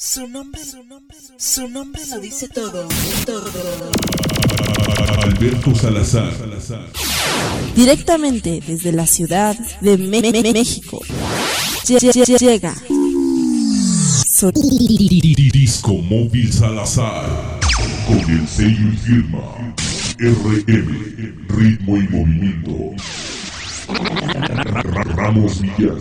Su nombre, su nombre, su nombre lo dice todo. Todo. Alberto Salazar. Directamente desde la ciudad de Me- Me- Me- México. Lle- lle- lle- Llega. Disco Móvil Salazar. Con el sello y firma. RM. Ritmo y movimiento. Ramos Villar.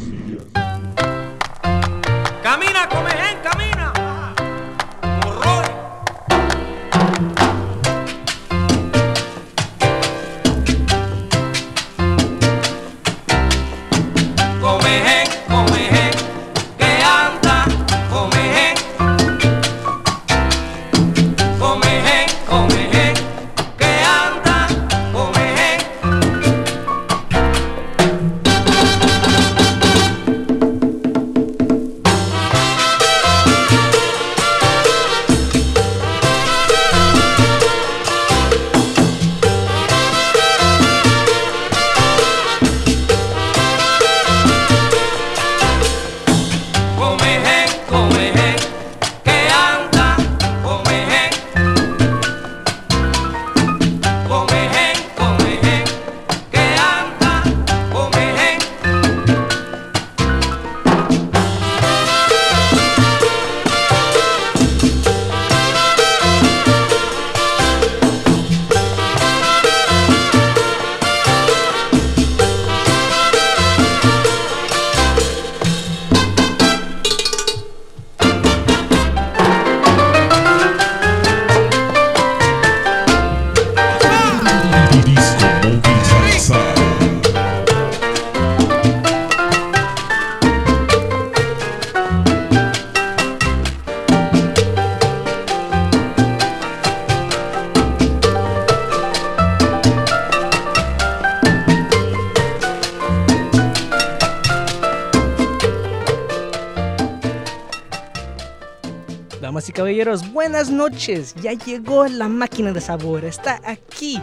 Buenas noches. Ya llegó la máquina de sabor. Está aquí,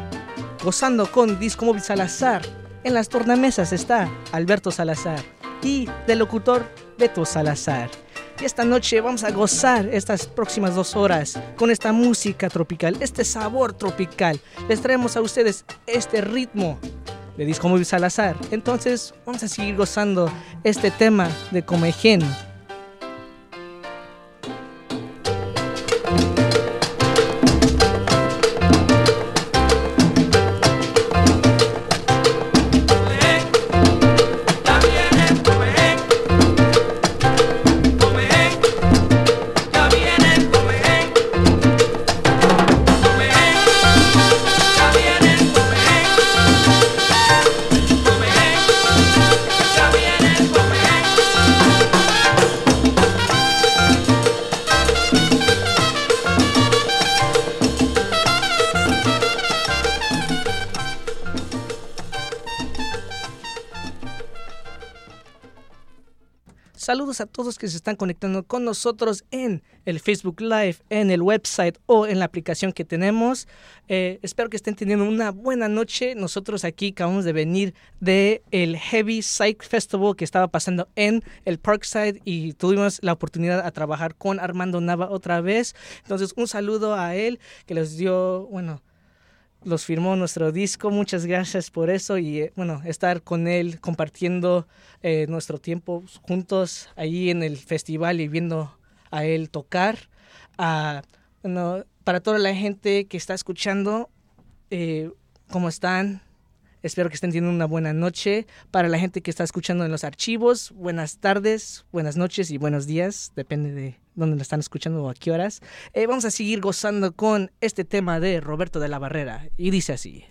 gozando con Disco Móvil Salazar. En las tornamesas está Alberto Salazar y del locutor Beto Salazar. Y esta noche vamos a gozar estas próximas dos horas con esta música tropical, este sabor tropical. Les traemos a ustedes este ritmo de Disco Móvil Salazar. Entonces vamos a seguir gozando este tema de. Comején, A todos que se están conectando con nosotros en el Facebook Live, en el website o en la aplicación que tenemos. Eh, espero que estén teniendo una buena noche. Nosotros aquí acabamos de venir de el Heavy Psych Festival que estaba pasando en el Parkside y tuvimos la oportunidad a trabajar con Armando Nava otra vez. Entonces un saludo a él que les dio, bueno, los firmó nuestro disco. Muchas gracias por eso y eh, bueno, estar con él compartiendo eh, nuestro tiempo juntos ahí en el festival y viendo a él tocar. Ah, bueno, para toda la gente que está escuchando, eh, ¿cómo están? Espero que estén teniendo una buena noche. Para la gente que está escuchando en los archivos, buenas tardes, buenas noches y buenos días. Depende de dónde lo están escuchando o a qué horas. Eh, vamos a seguir gozando con este tema de Roberto de la Barrera. Y dice así.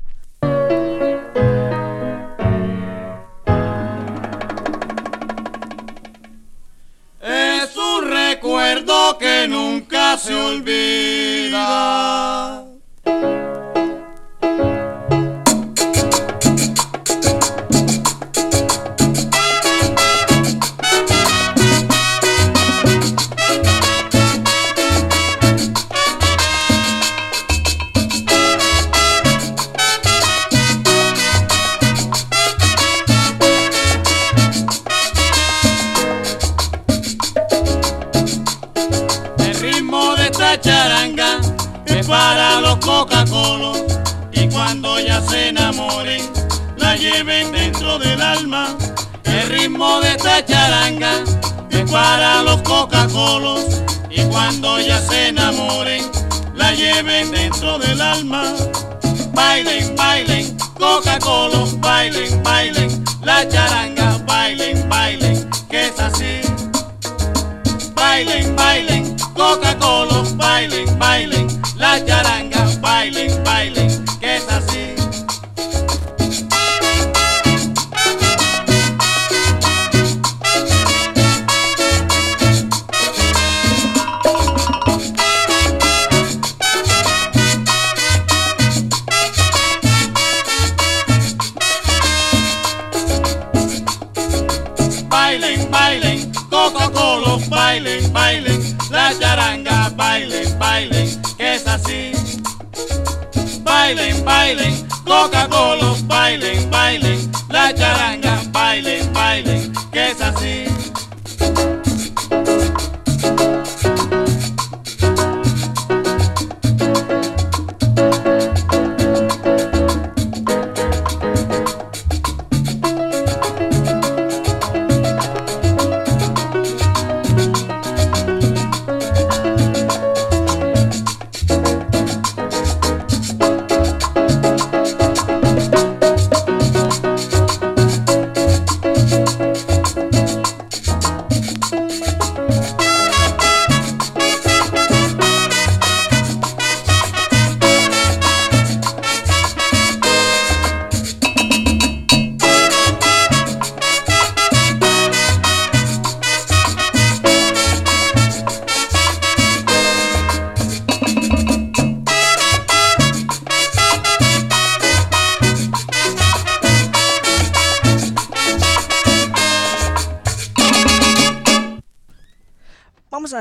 Es un recuerdo que nunca se olvida. Para los Coca-Cola y cuando ya se enamoren la lleven dentro del alma. El ritmo de esta charanga es para los Coca-Cola y cuando ya se enamoren la lleven dentro del alma. Bailen, bailen, Coca-Cola, bailen, bailen, la charanga, bailen, bailen, que es así. Bailen, bailen, Coca-Cola, bailen, bailen, que es así. Bailen, bailen, Coca-Cola, bailen, bailen, la charanga, bailen, bailen, que es así.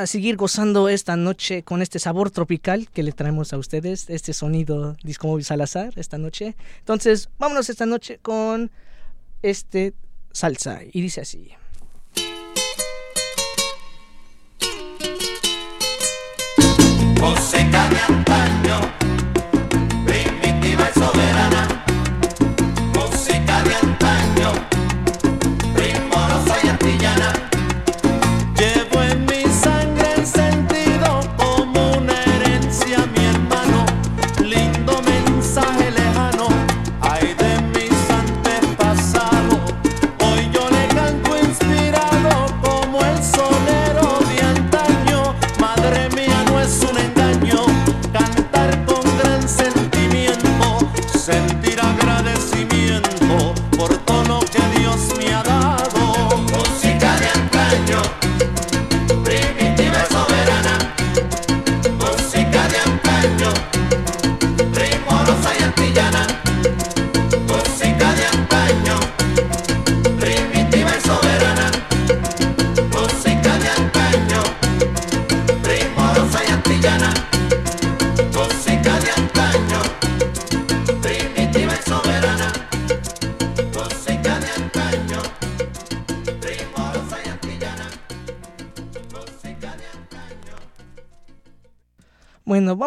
A seguir gozando esta noche con este sabor tropical que le traemos a ustedes, este sonido Disco Móvil Salazar esta noche. Entonces, vámonos esta noche con este salsa y dice así. Antaño,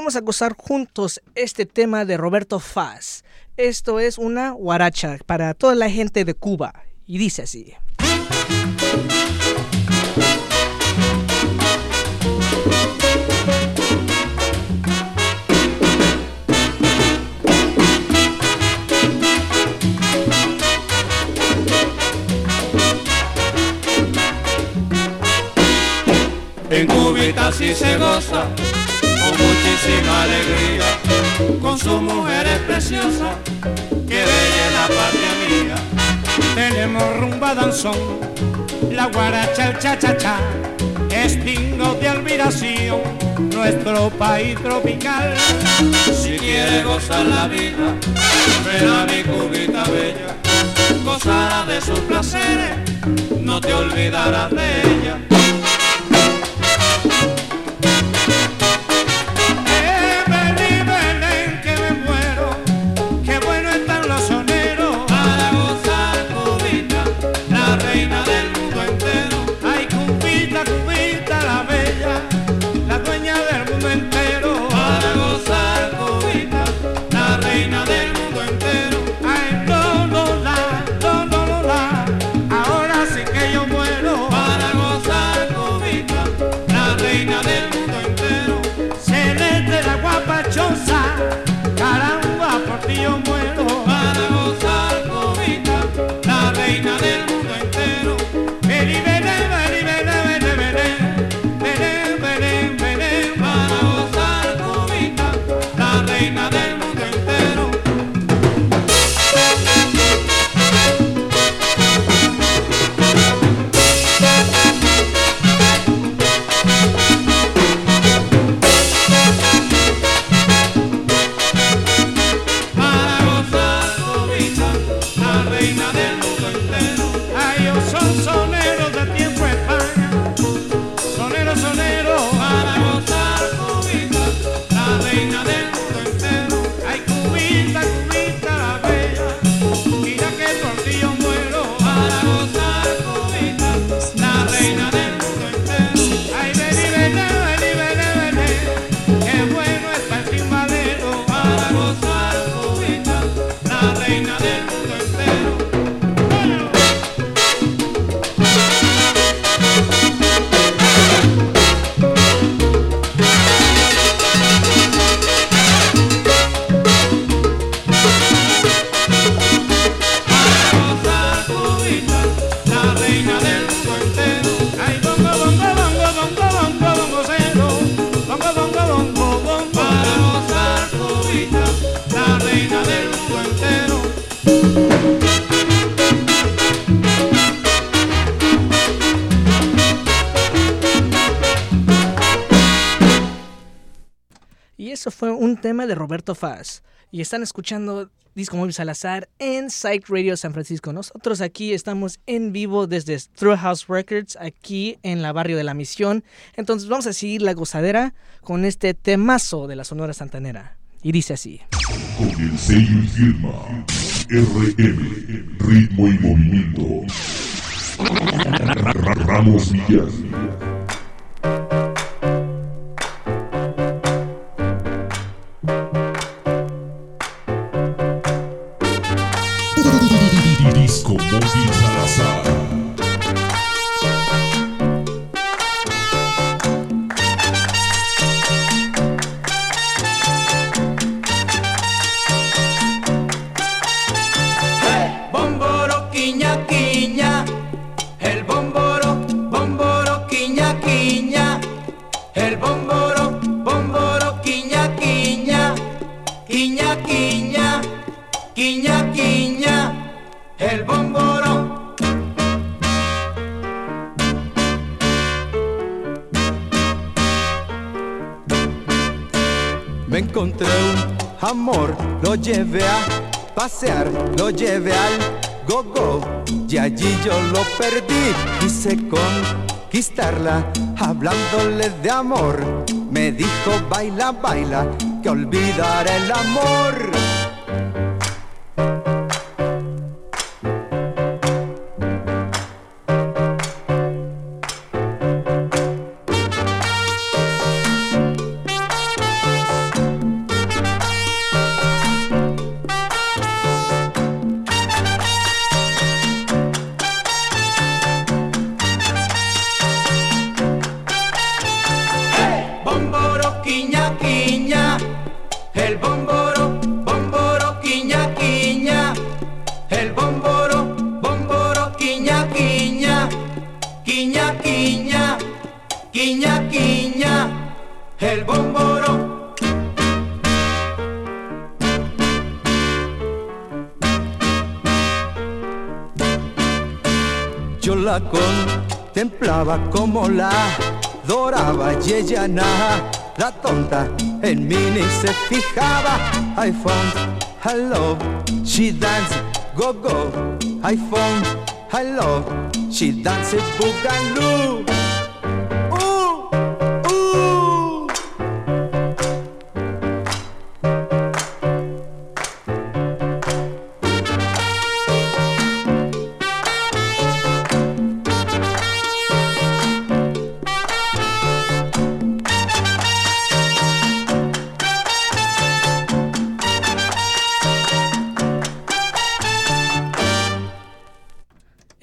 vamos a gozar juntos este tema de Roberto Faz. Esto es una guaracha para toda la gente de Cuba y dice así. En Cubita sí se goza muchísima alegría, con sus mujeres preciosas, que bella la patria mía. Tenemos rumba danzón, la guaracha, el cha-cha-cha, es de admiración, nuestro país tropical. Si quiere gozar la vida, ven a mi cubita bella, gozarás de sus placeres, no te olvidarás de ella. Tema de Roberto Faz. Y están escuchando Disco Móvil Salazar en Psych Radio San Francisco. Nosotros aquí estamos en vivo desde Through House Records, aquí en la barrio de la Misión. Entonces vamos a seguir la gozadera con este temazo de la Sonora Santanera. Y dice así. Con el sello y firma RM, ritmo y movimiento. Ramos Villas. Encontré un amor, lo llevé a pasear, lo llevé al go-go y allí yo lo perdí. Quise conquistarla, hablándole de amor. Me dijo, baila, baila, que olvidaré el amor. Ella nada, la tonta en mí ni se fijaba. I found love, she dance go go. I found her love, she dance boogaloo.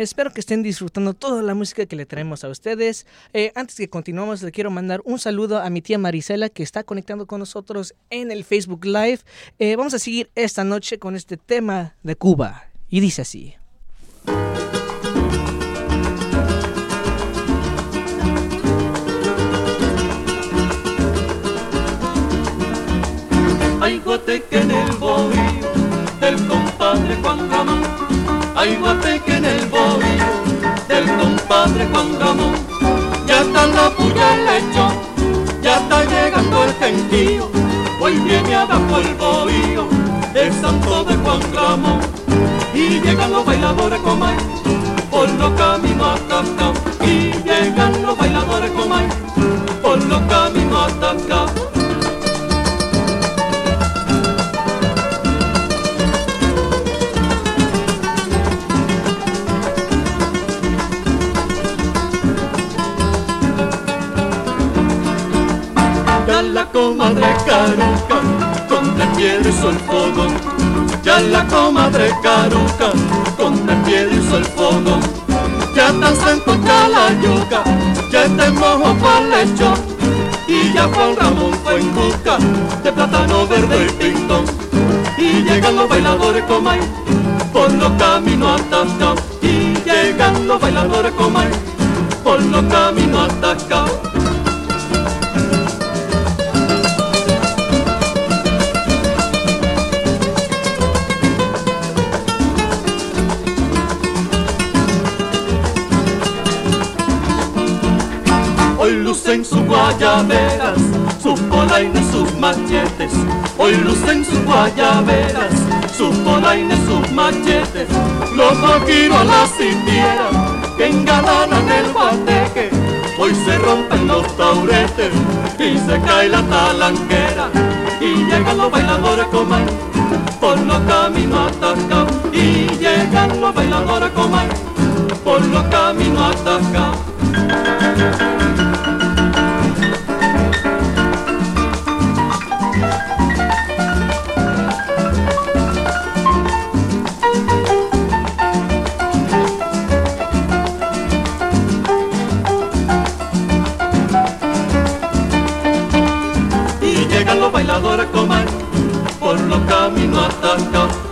Espero que estén disfrutando toda la música que le traemos a ustedes. Eh, antes que continuemos, le quiero mandar un saludo a mi tía Marisela que está conectando con nosotros en el Facebook Live. Eh, vamos a seguir esta noche con este tema de Cuba. Y dice así. Hay guateque en el bohío del compadre Juan Ramón. Hay guateque en el bohío del compadre Juan Ramón. Ya está la puya lechón, ya está llegando el gentío. Hoy viene abajo el bohío, el santo de Juan Ramón. Y llegan los bailadores comay, por los caminos atacados. Y llegan los bailadores comay, por los caminos. Ya comadre caruca, con el pie hizo el fogón. Ya la comadre caruca, con el pie hizo el fogón. Ya tan sento ya la yuca, ya te mojo pa'l lechón. Y ya Juan Ramón fue en busca de plátano verde y pintón. Y llegan los bailadores comay, por los caminos atascados. Y llegan los bailadores comay, por los caminos atascados. Hoy lucen sus guayaberas, sus polaines, sus machetes, hoy lucen sus guayaberas, sus polaines, sus machetes, los vaquiros las sintieran, que engalanan el guateque, hoy se rompen los tauretes y se cae la talanquera, y llegan los bailadores coman por los caminos atacados, y llegan los bailadores coman por los caminos atacados.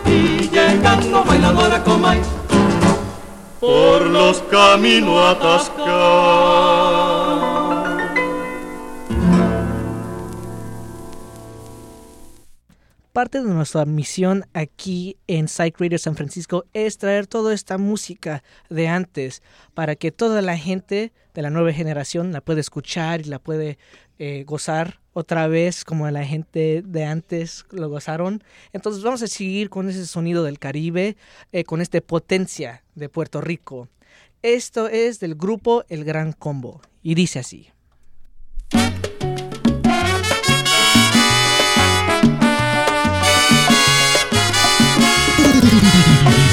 Y llegan los bailadores coman por los caminos atascados. Parte de nuestra misión aquí en Psych Radio San Francisco es traer toda esta música de antes para que toda la gente de la nueva generación la pueda escuchar y la puede eh, gozar otra vez como la gente de antes lo gozaron. Entonces vamos a seguir con ese sonido del Caribe, eh, con esta potencia de Puerto Rico. Esto es del grupo El Gran Combo y dice así.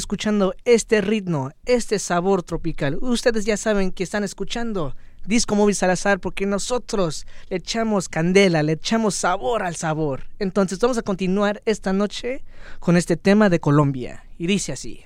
escuchando este ritmo, este sabor tropical, ustedes ya saben que están escuchando Disco Móvil Salazar porque nosotros le echamos candela, le echamos sabor al sabor. Entonces vamos a continuar esta noche con este tema de Colombia. Y dice así.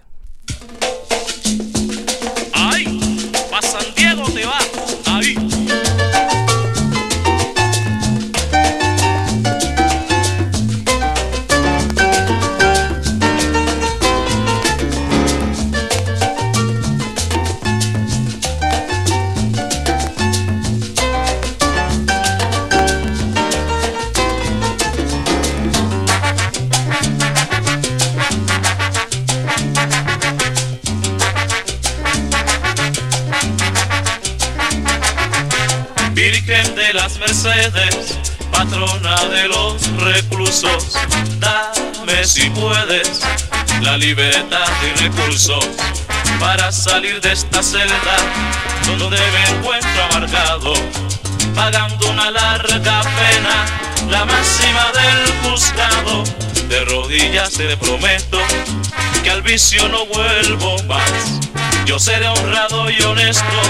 Las Mercedes, patrona de los reclusos, dame si puedes la libertad y recursos para salir de esta celda donde me encuentro amargado, pagando una larga pena, la máxima del juzgado. De rodillas te prometo que al vicio no vuelvo más. Yo seré honrado y honesto,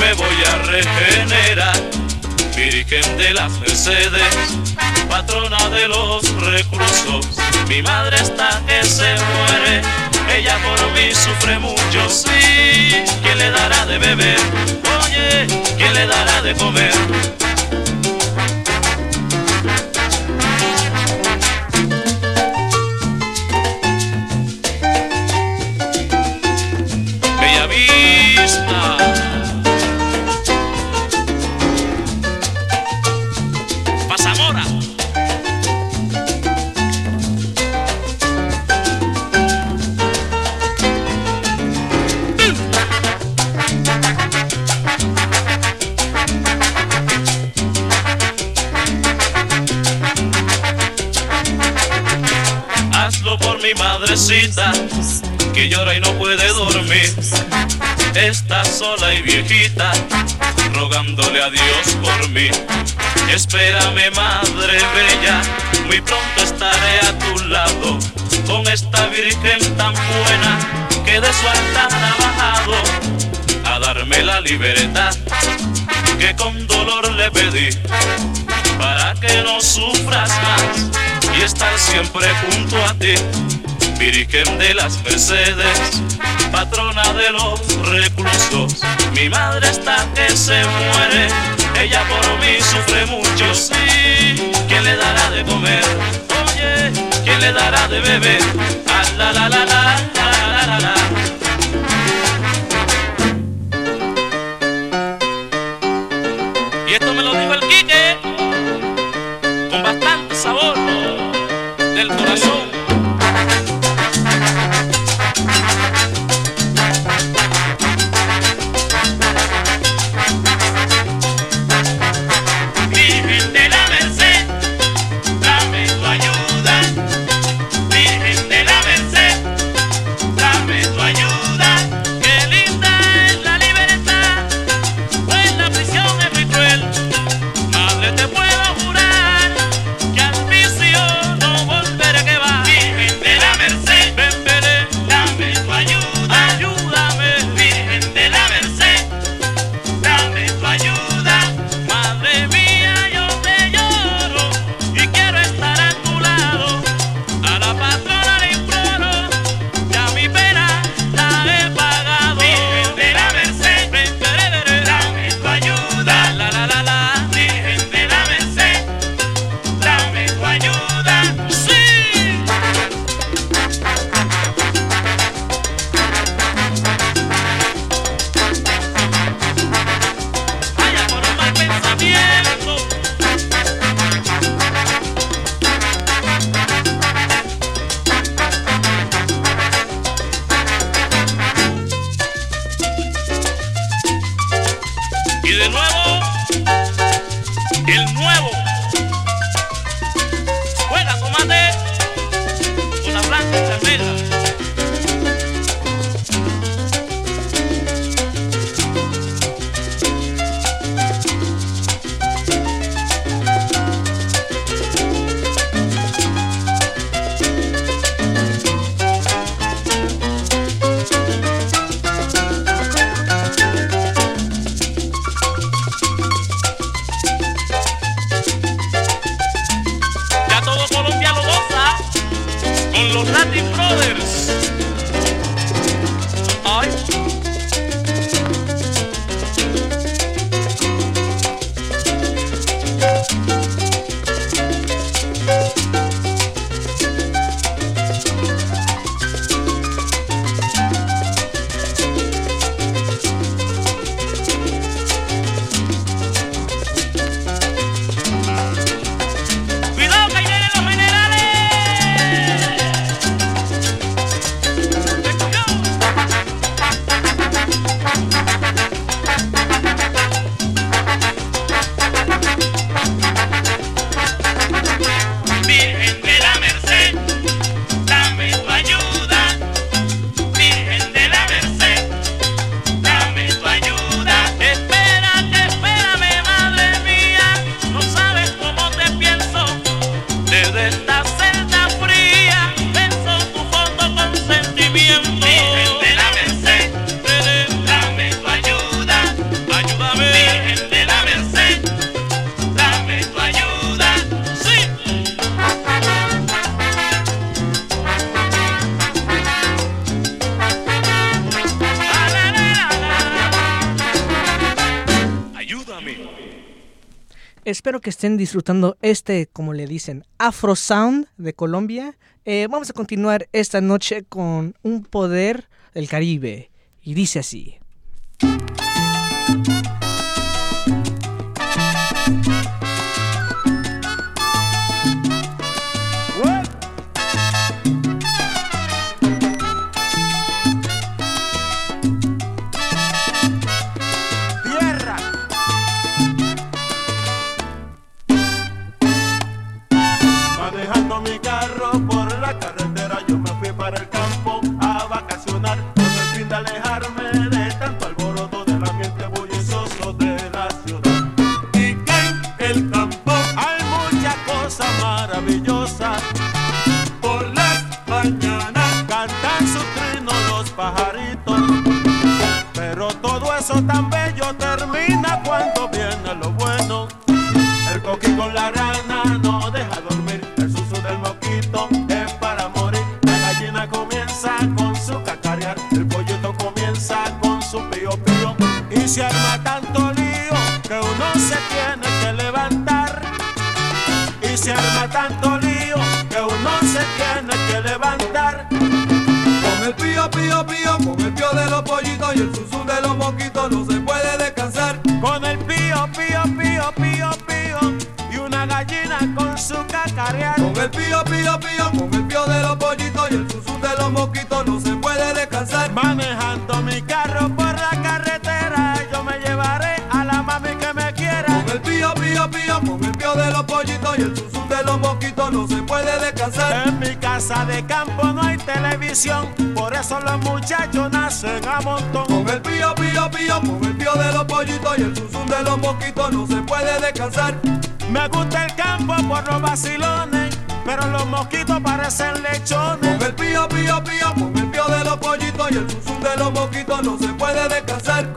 me voy a regenerar. Virgen de las Mercedes, patrona de los reclusos. Mi madre está que se muere, ella por mí sufre mucho, sí. ¿Quién le dará de beber? Oye, ¿quién le dará de comer? Mi madrecita, que llora y no puede dormir. Está sola y viejita, rogándole a Dios por mí. Espérame, madre bella, muy pronto estaré a tu lado, con esta virgen tan buena que de su altar ha bajado a darme la libertad que con dolor le pedí, para que no sufras más y estar siempre junto a ti. Virgen de las Mercedes, patrona de los reclusos. Mi madre está que se muere, ella por mí sufre mucho, sí. ¿Quién le dará de comer? Oye, ¿quién le dará de beber? Ah, la la la la la la la. la. Espero que estén disfrutando este, como le dicen, Afro Sound de Colombia. Eh, vamos a continuar esta noche con un poder del Caribe. Y dice así. Eso tan bello termina cuando viene lo bueno. El coqui con la rana no deja dormir. El suso del moquito es para morir. La gallina comienza con su cacarear. El pollito comienza con su pío pío. Y se arma tanto lío que uno se tiene que levantar. Y se arma tanto lío que uno se tiene que levantar. Con el pío, pío, pío, con el pío de los pollitos y el cacarear. Con el pío, pío, pío, con el pío de los pollitos y el susu de los moquitos no se puede descansar. Manejando mi carro por la carretera, yo me llevaré a la mami que me quiera. Con el pío, pío, pío, con el pío de los pollitos y el susu de los moquitos no se puede descansar. En mi casa de campo no hay televisión, por eso los muchachos nacen a montón. Con el pío, pío, pío, con el pío de los pollitos y el susu de los moquitos no se puede descansar. Me gusta el campo por los vacilones, pero los mosquitos parecen lechones. Con el pío, pío, pío, con el pío de los pollitos y el susu de los moquitos no se puede descansar.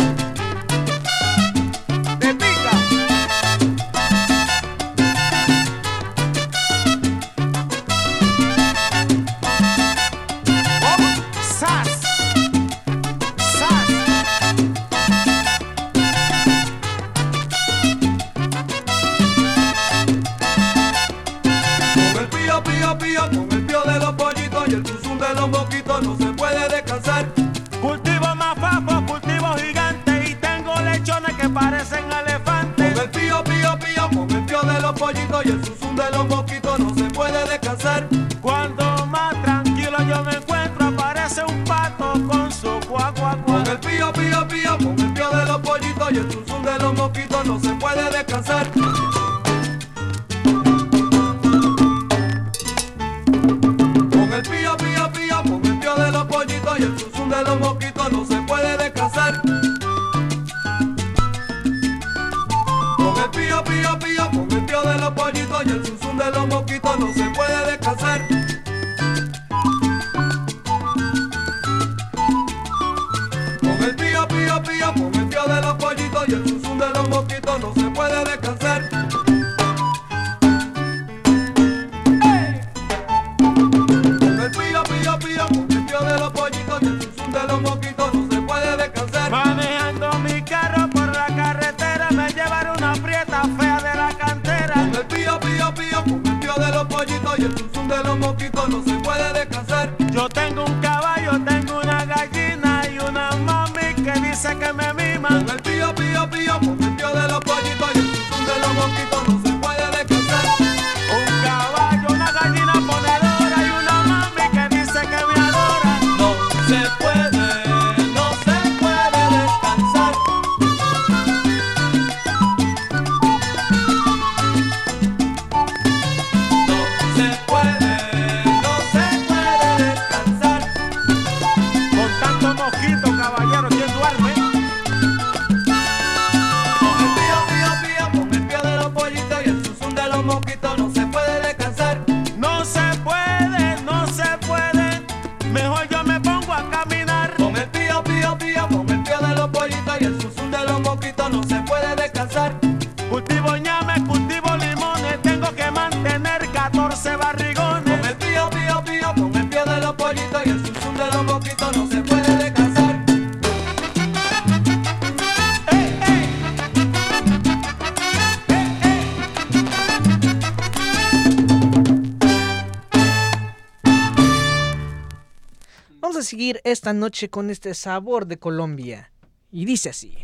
Esta noche con este sabor de Colombia. Y dice así.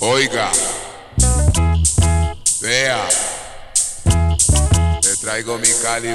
Oiga, vea, le traigo mi Cali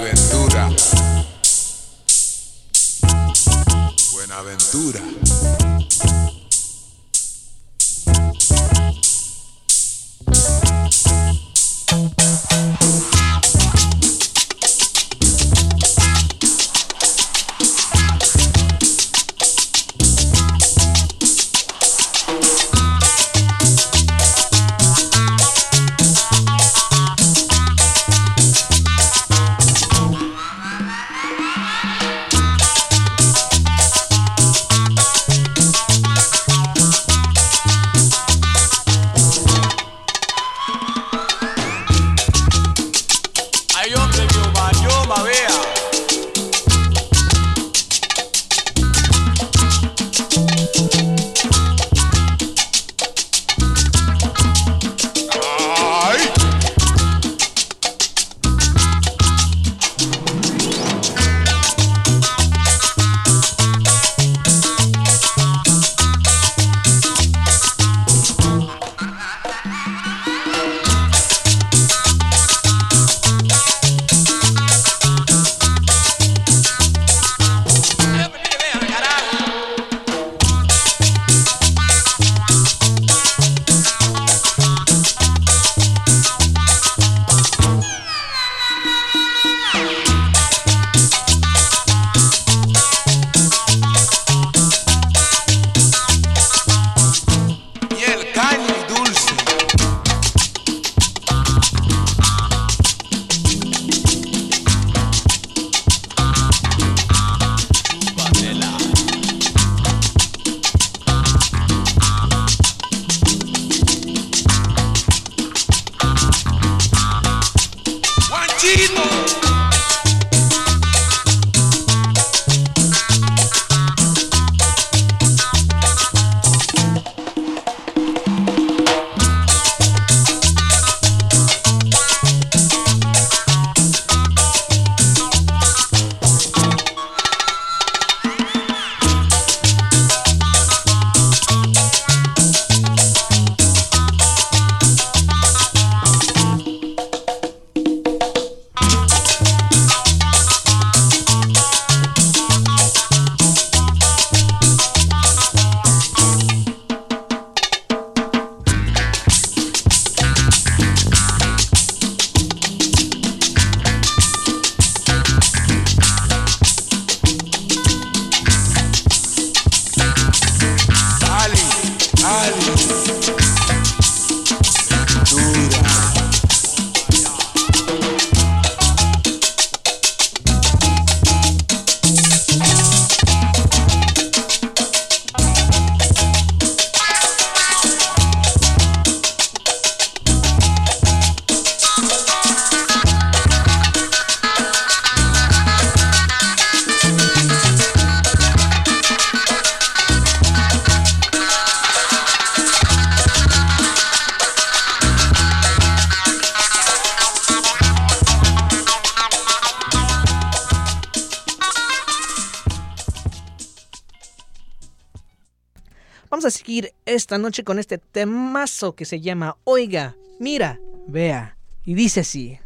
esta noche con este temazo que se llama Oiga, mira, vea. Y dice así.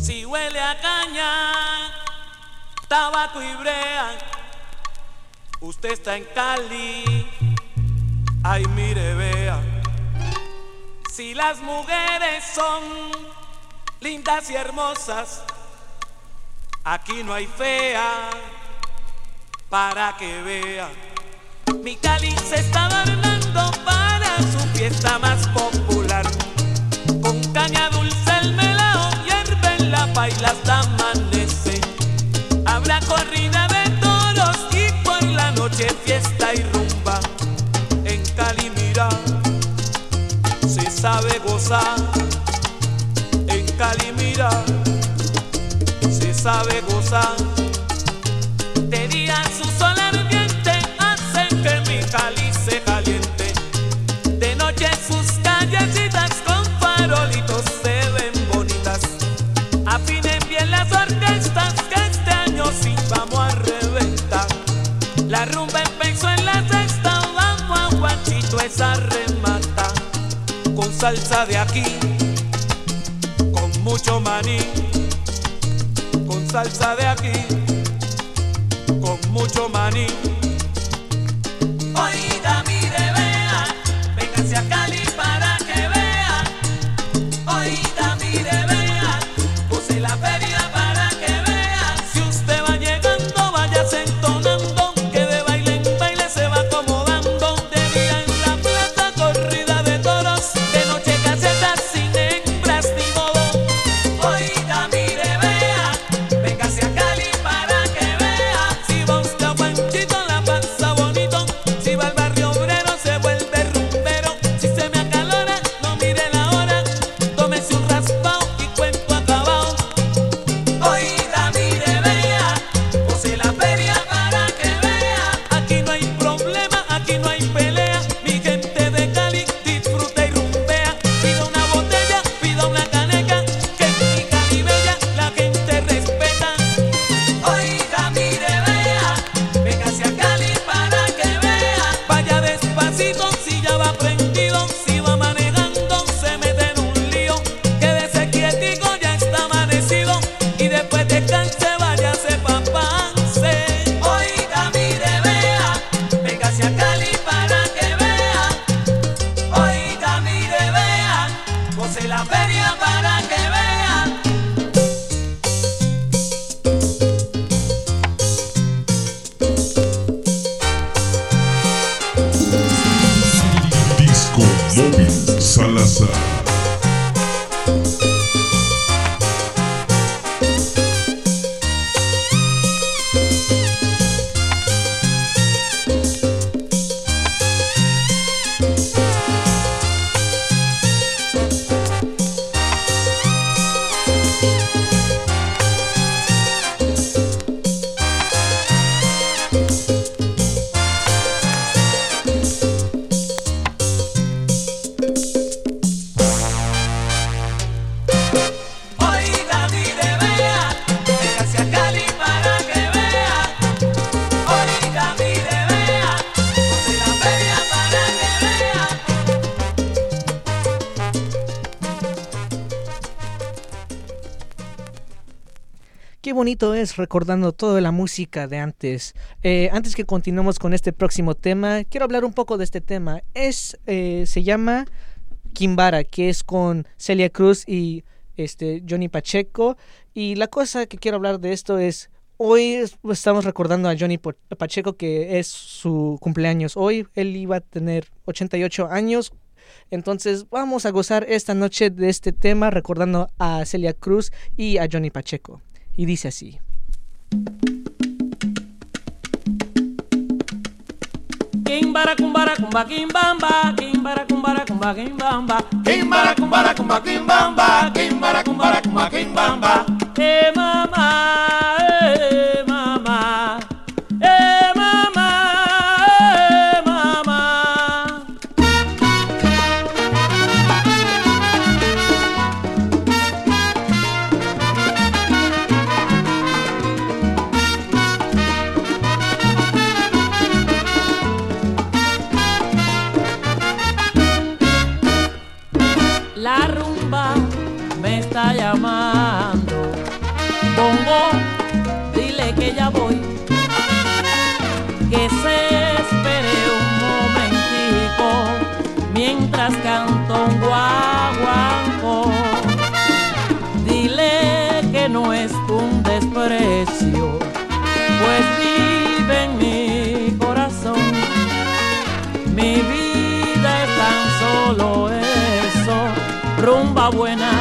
Si huele a caña, tabaco y brea, usted está en Cali, ay mire, vea. Si las mujeres son lindas y hermosas, aquí no hay fea para que vea. Mi Cali se está adornando para su fiesta más popular. Con caña dulce el melao hierve en la paila hasta amanece. Habrá corrida de toros y por la noche fiesta y rumba. En Cali mira, se sabe gozar. En Cali mira, se sabe gozar. salsa remata, con salsa de aquí, con mucho maní, con salsa de aquí, con mucho maní. Oiga, mire, vea, véngase acá. es recordando toda la música de antes. Eh, antes que continuemos con este próximo tema, quiero hablar un poco de este tema. Es, eh, se llama Kimbara, que es con Celia Cruz y este, Johnny Pacheco. Y la cosa que quiero hablar de esto es, hoy estamos recordando a Johnny Pacheco, que es su cumpleaños hoy. Él iba a tener 88 años entonces vamos a gozar esta noche de este tema recordando a Celia Cruz y a Johnny Pacheco y dice así. Kimbara kumbara kumba kimbamba, kimbara kumbara kumba kimbamba, kimbara kumbara kumba kimbamba, kimbara kumbara kumba kimbamba. Eh mama, eh. buena.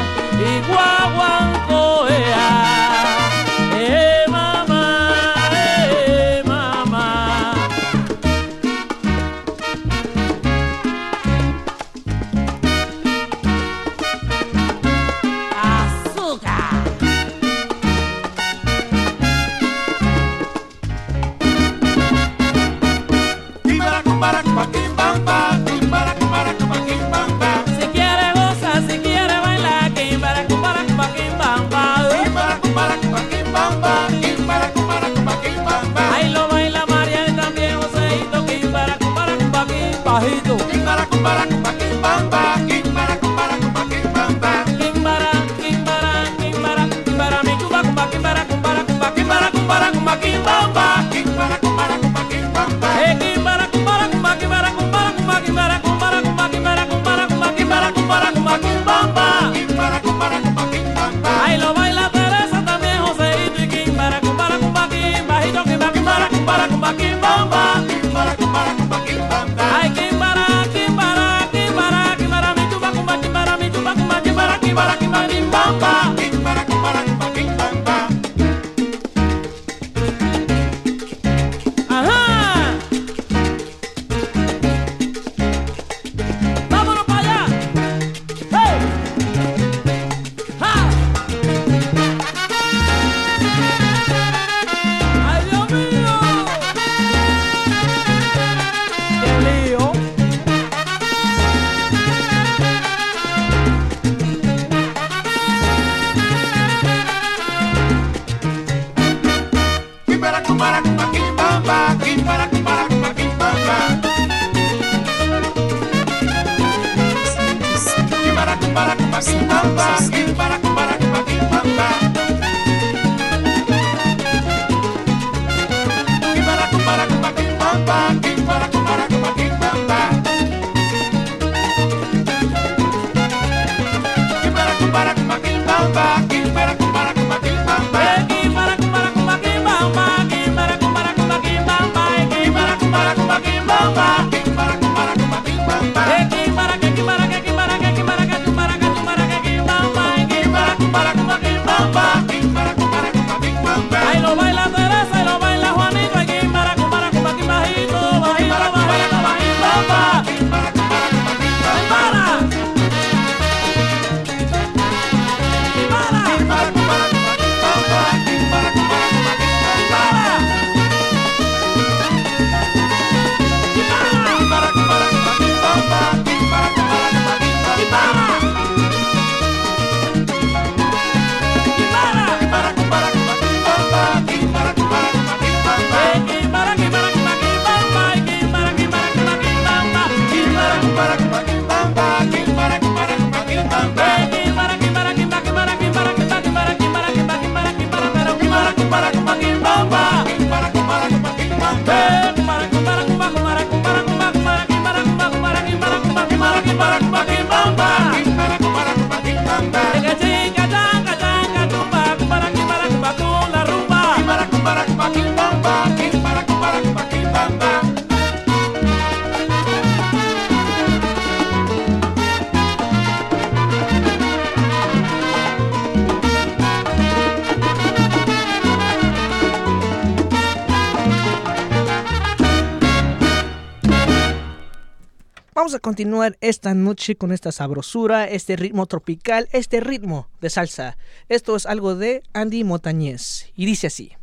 vamos a continuar esta noche con esta sabrosura, este ritmo tropical, este ritmo de salsa. Esto es algo de Andy Montañez y dice así.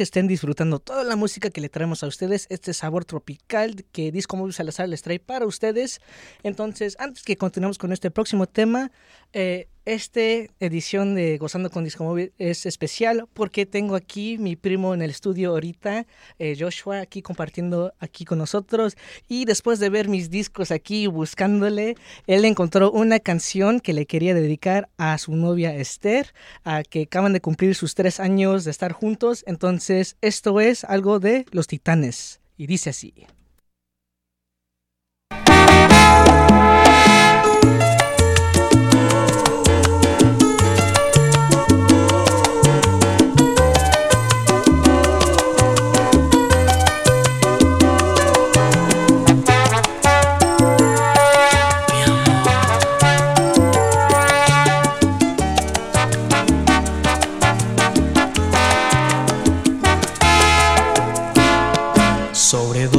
Que estén disfrutando toda la música que le traemos a ustedes, este sabor tropical que Disco Móvil Salazar les trae para ustedes. Entonces, antes que continuemos con este próximo tema, eh, esta edición de Gozando con Disco Móvil es especial porque tengo aquí mi primo en el estudio ahorita, eh, Joshua, aquí compartiendo aquí con nosotros. Y después de ver mis discos aquí buscándole, él encontró una canción que le quería dedicar a su novia Esther, a que acaban de cumplir sus tres años de estar juntos. Entonces, esto es algo de los titanes. Y dice así.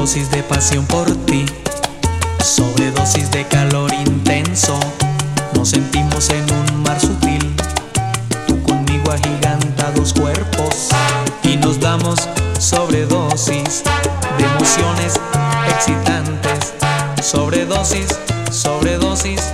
Sobredosis de pasión por ti, sobredosis de calor intenso. Nos sentimos en un mar sutil, tú conmigo agigantados cuerpos y nos damos sobredosis de emociones excitantes. Sobredosis, sobredosis,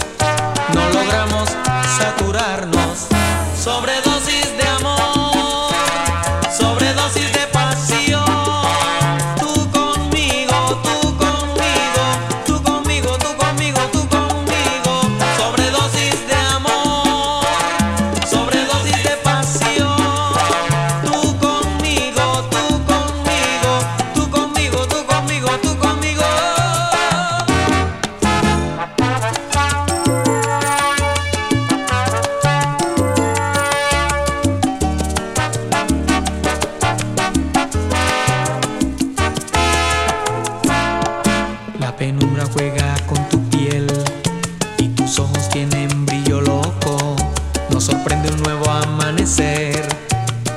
Nos sorprende un nuevo amanecer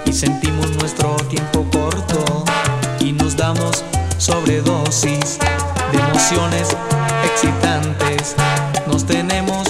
y sentimos nuestro tiempo corto y nos damos sobredosis de emociones excitantes. Nos tenemos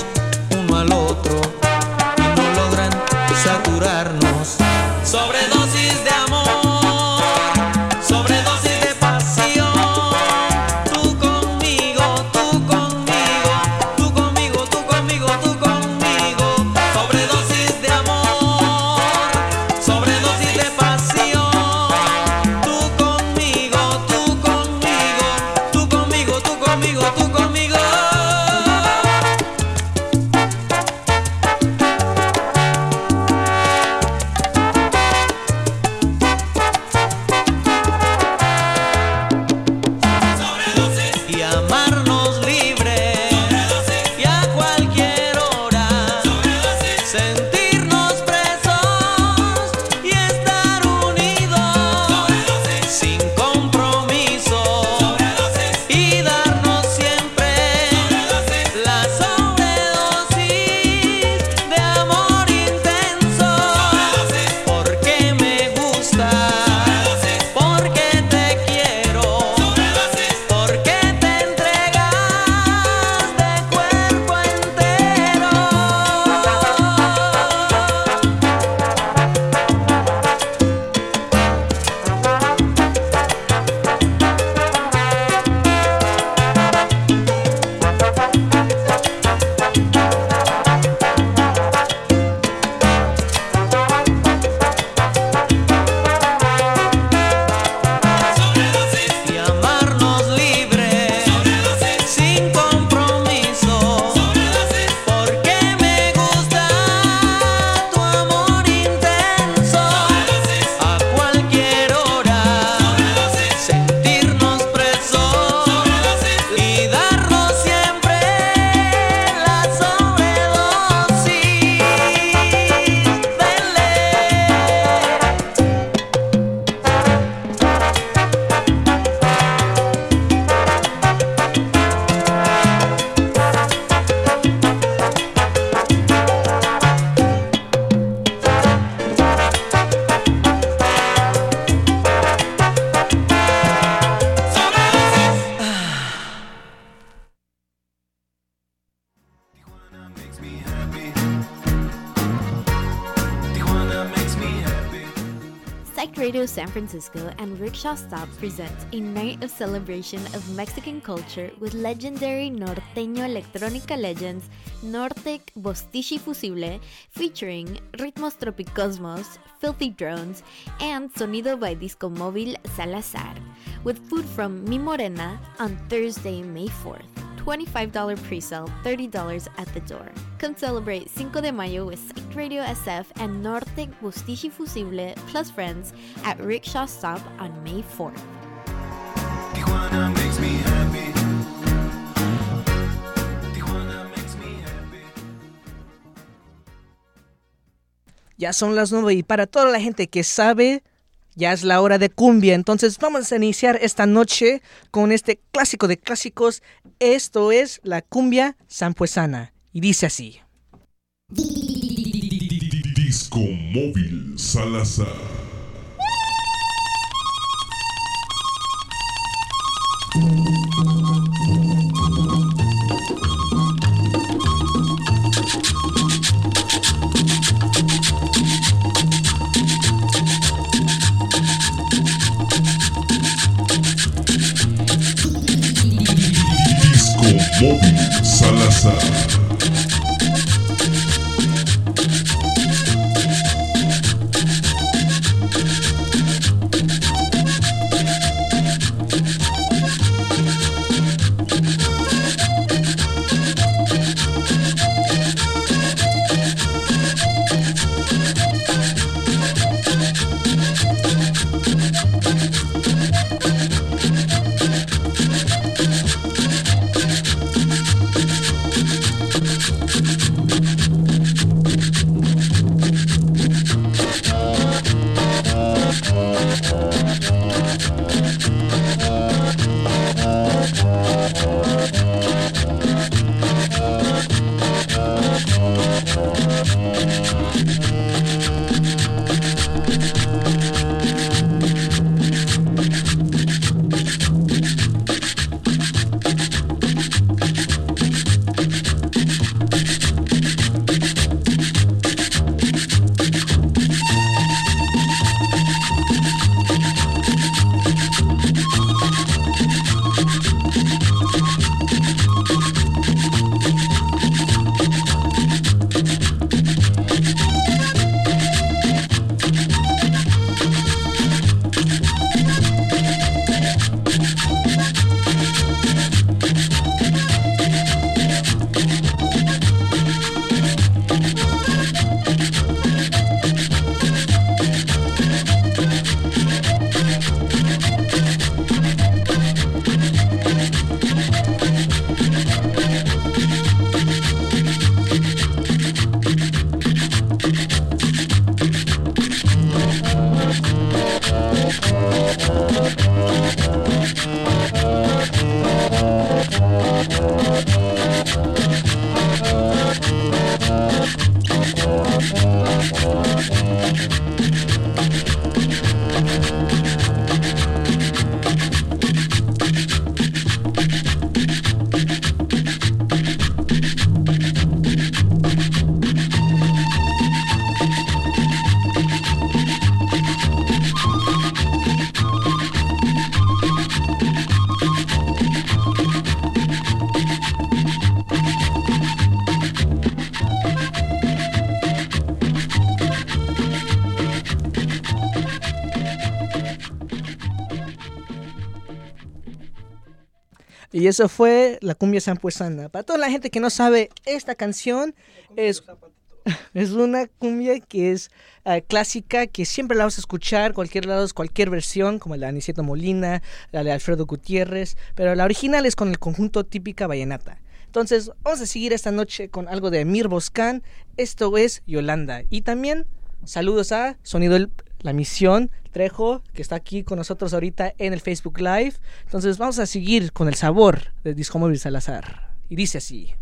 San Francisco and Rickshaw Stop present a night of celebration of Mexican culture with legendary norteño electrónica legends Nortec Bostichi Fusible featuring Ritmos Tropicosmos, Filthy Drones, and Sonido by Disco Móvil Salazar, with food from Mi Morena on Thursday, May 4th. $25 pre-sale, $30 at the door. Come celebrate Cinco de Mayo with Radio SF and Nortec Bustichi Fusible plus friends at Rickshaw Stop on May 4th. Tijuana makes me happy. Tijuana makes me happy. Ya son las 9 y para toda la gente que sabe, ya es la hora de cumbia. Entonces vamos a iniciar esta noche con este clásico de clásicos. Esto es la cumbia sampuesana. Y dice así. Disco Móvil Salazar. Y eso fue la cumbia sampuesana. Para toda la gente que no sabe, esta canción es, es una cumbia que es eh, clásica, que siempre la vas a escuchar, cualquier lado, cualquier versión, como la de Aniceto Molina, la de Alfredo Gutiérrez, pero la original es con el conjunto típica vallenata. Entonces, vamos a seguir esta noche con algo de Mir Boscan. Esto es Yolanda. Y también saludos a Sonido El- La Misión Trejo, que está aquí con nosotros ahorita en el Facebook Live. Entonces, vamos a seguir con el sabor de Disco Móvil Salazar. Y dice así.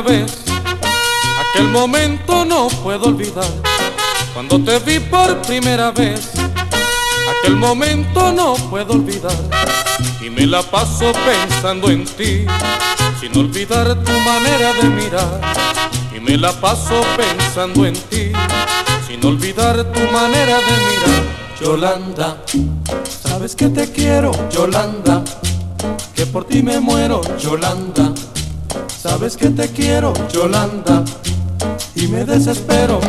Vez, aquel momento no puedo olvidar. Cuando te vi por primera vez, aquel momento no puedo olvidar. Y me la paso pensando en ti, sin olvidar tu manera de mirar. Y me la paso pensando en ti, sin olvidar tu manera de mirar. Yolanda, sabes que te quiero, Yolanda, que por ti me muero, Yolanda. Sabes que te quiero, Yolanda, y me desespero.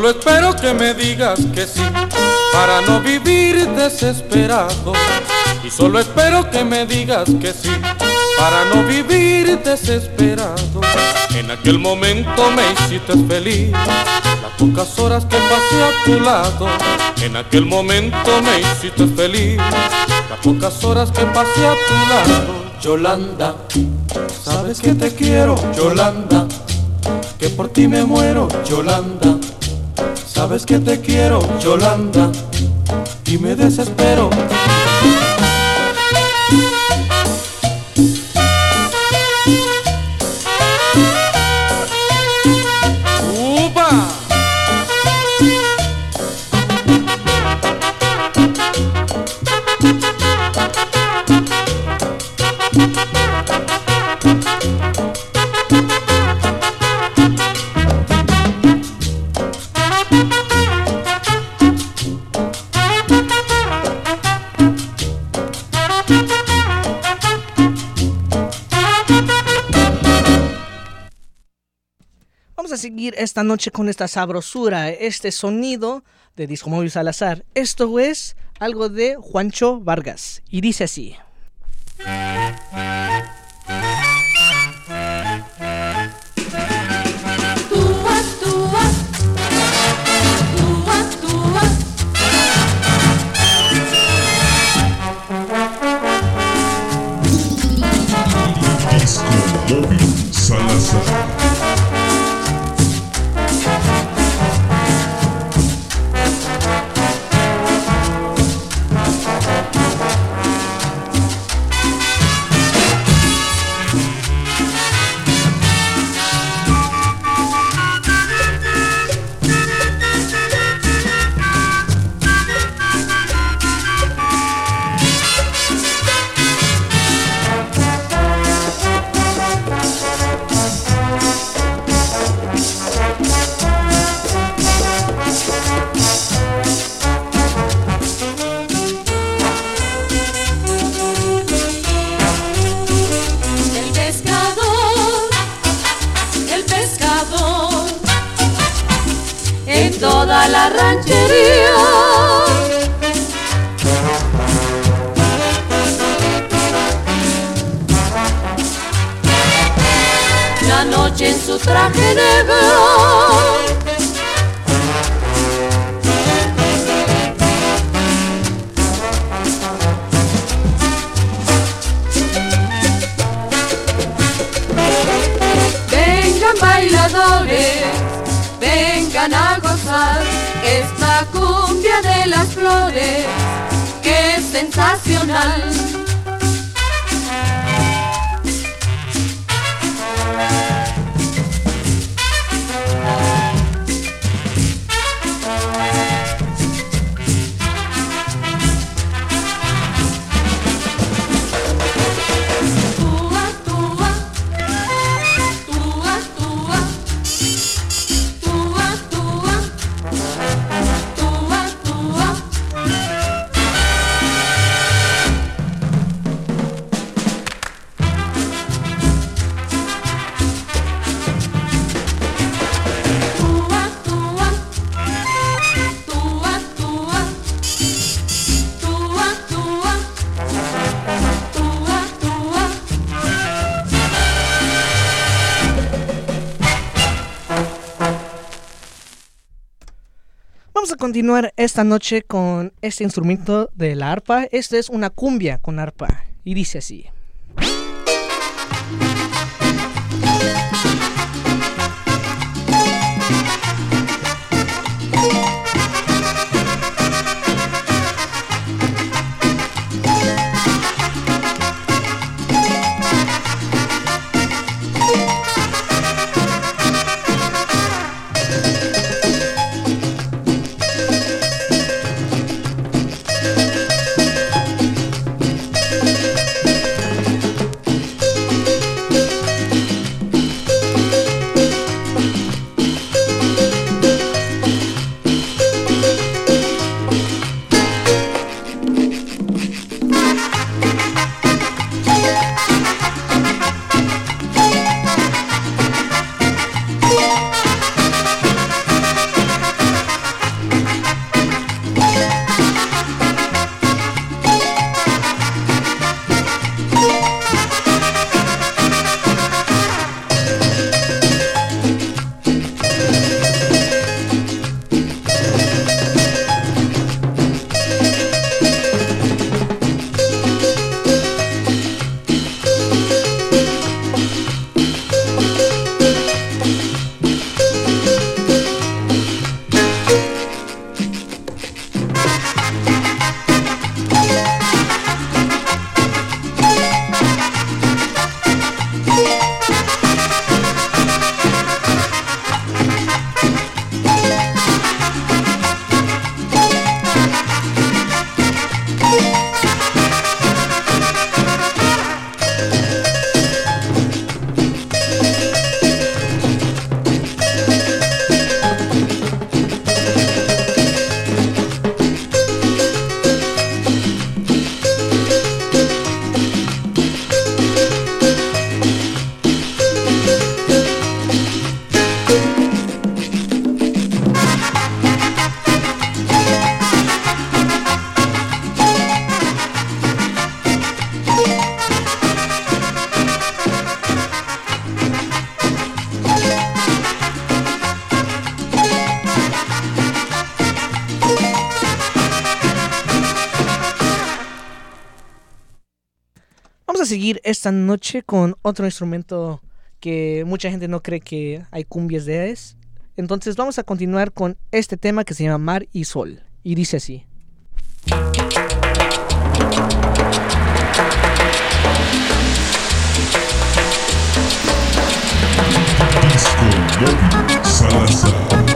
Solo espero que me digas que sí, para no vivir desesperado. Y solo espero que me digas que sí, para no vivir desesperado. En aquel momento me hiciste feliz, las pocas horas que pasé a tu lado. En aquel momento me hiciste feliz, las pocas horas que pasé a tu lado. Yolanda, sabes que te quiero, Yolanda, que por ti me muero, Yolanda. Sabes que te quiero, Yolanda, y me desespero. Esta noche con esta sabrosura, este sonido de Disco Móvil Salazar. Esto es algo de Juancho Vargas y dice así. Salazar. Continuar esta noche con este instrumento de la arpa. Esta es una cumbia con arpa y dice así. Seguir esta noche con otro instrumento que mucha gente no cree que hay cumbias de es. Entonces vamos a continuar con este tema que se llama Mar y Sol. Y dice así. Salazar.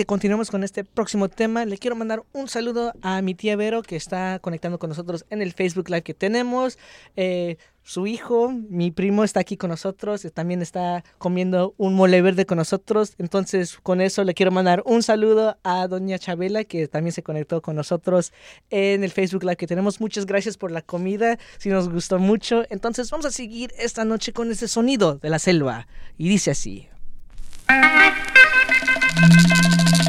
Que continuemos con este próximo tema, le quiero mandar un saludo a mi tía Vero que está conectando con nosotros en el Facebook Live que tenemos. Eh, su hijo, mi primo, está aquí con nosotros. eh, También está comiendo un mole verde con nosotros. Entonces, con eso le quiero mandar un saludo a doña Chabela que también se conectó con nosotros en el Facebook Live que tenemos. Muchas gracias por la comida. Si nos gustó mucho. Entonces, vamos a seguir esta noche con ese sonido de la selva. Y dice así. Música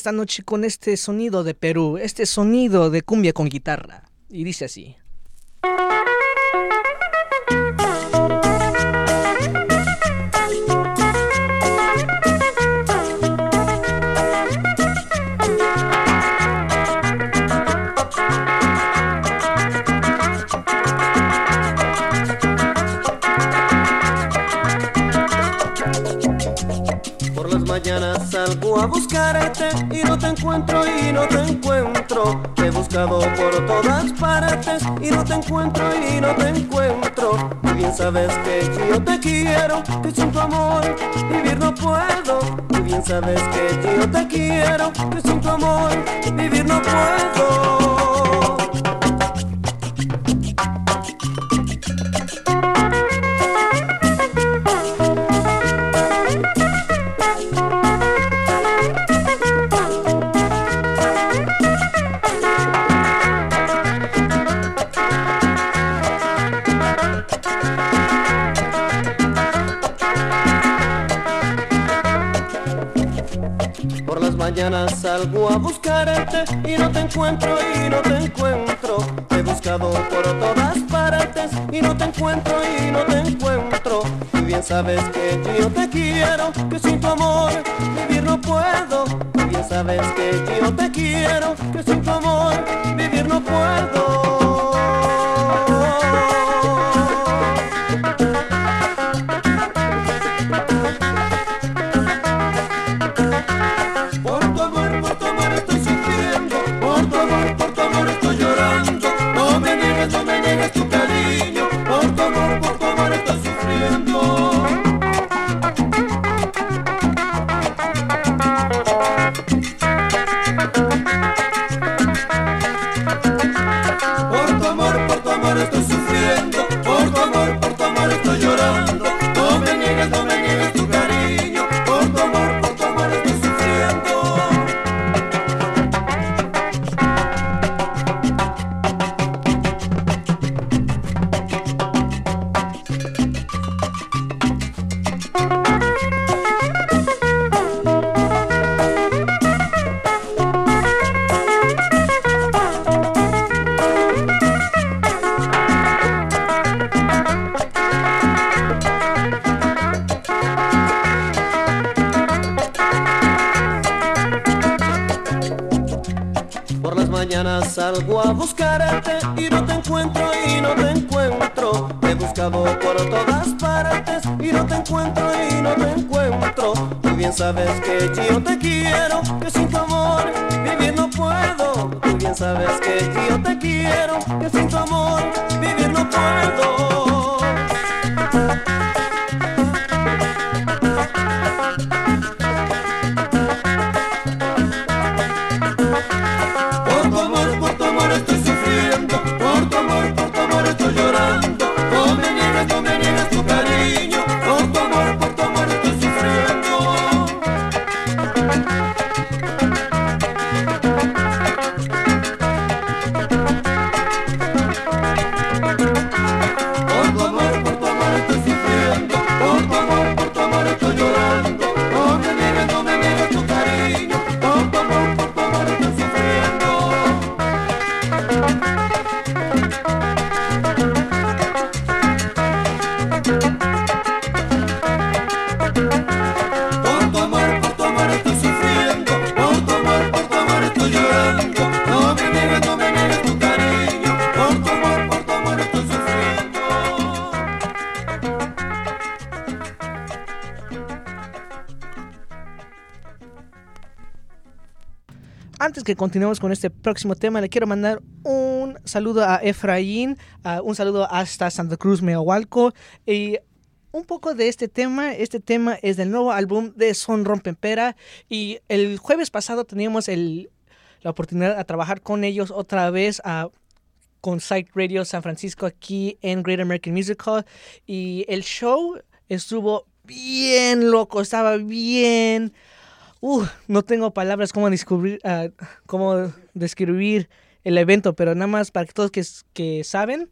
esta noche con este sonido de Perú, este sonido de cumbia con guitarra. Y dice así. Te encuentro y no te encuentro. Tú bien sabes que yo te quiero, que sin tu amor vivir no puedo. Tú bien sabes que yo te quiero, que sin tu amor vivir no puedo. Y no te encuentro y no te encuentro. He buscado por todas partes y no te encuentro y no te encuentro. Tú bien sabes que yo te quiero, que sin tu amor vivir no puedo. Tú bien sabes que yo te quiero, que sin tu amor vivir no puedo. Continuemos con este próximo tema, le quiero mandar un saludo a Efraín, un saludo hasta Santa Cruz, Meahualco, y un poco de este tema. Este tema es del nuevo álbum de Son Rompempera, y el jueves pasado teníamos el, la oportunidad de trabajar con ellos otra vez ah, con Site Radio San Francisco aquí en Great American Music Hall, y el show estuvo bien loco, estaba bien... Uh, no tengo palabras cómo descubrir, ah, cómo describir el evento, pero nada más para que todos que, saben,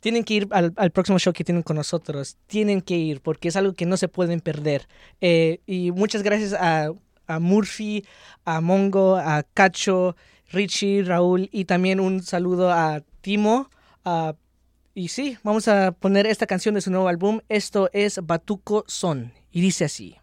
tienen que ir al, próximo show que tienen con nosotros. Tienen que ir porque es algo que no se pueden perder. Eh, y muchas gracias a, a Murphy, a Mongo, a Cacho, Richie, Raúl y también un saludo a Timo. ah, y sí, vamos a poner esta canción de su nuevo álbum. Esto es Batuco Son. Y dice así.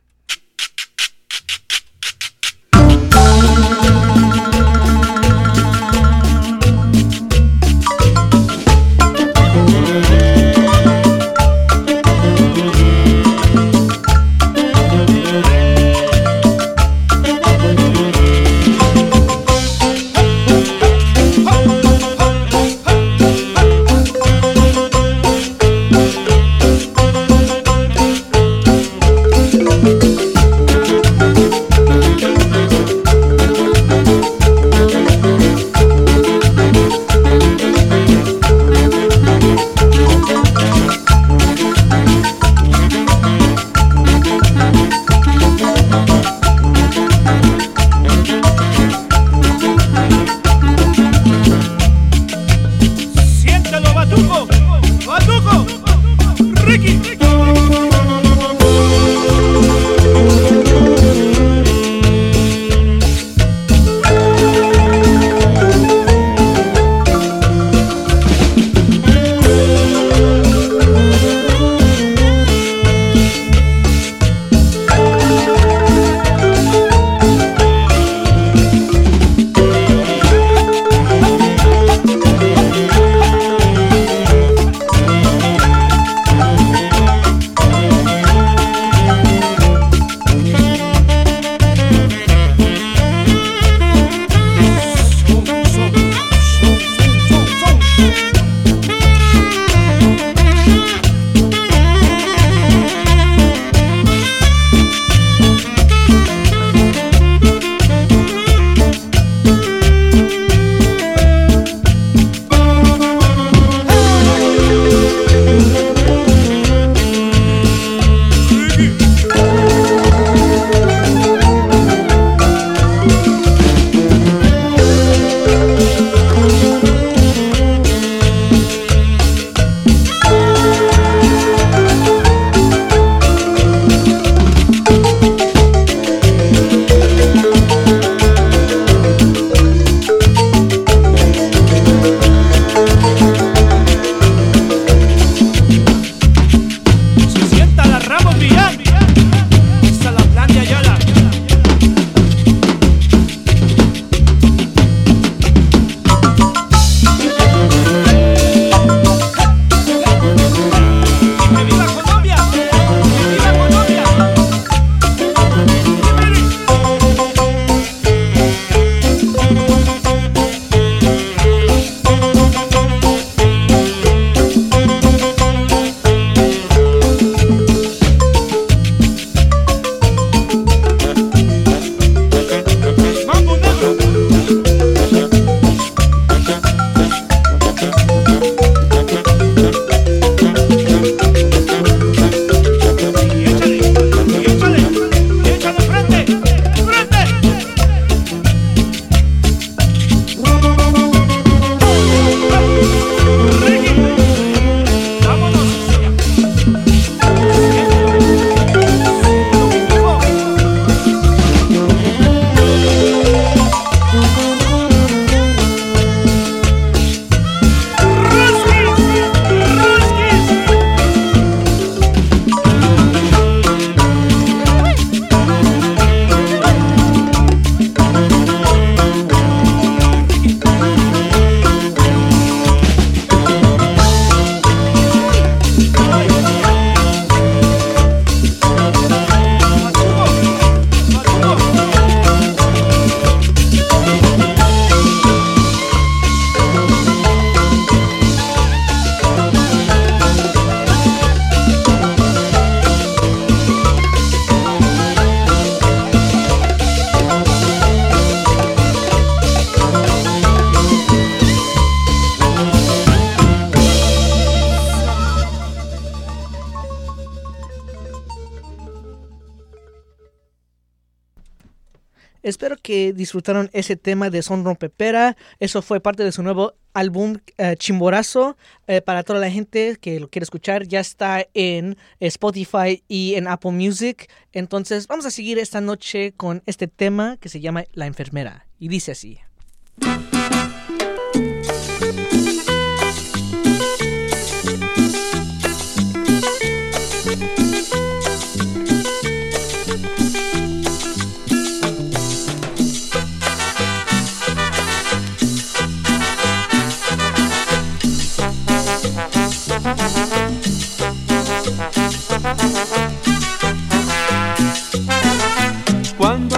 Disfrutaron ese tema de Son Rompepera. Eso fue parte de su nuevo álbum eh, Chimborazo. Eh, para toda la gente que lo quiere escuchar, ya está en Spotify y en Apple Music. Entonces, vamos a seguir esta noche con este tema que se llama La enfermera. Y dice así.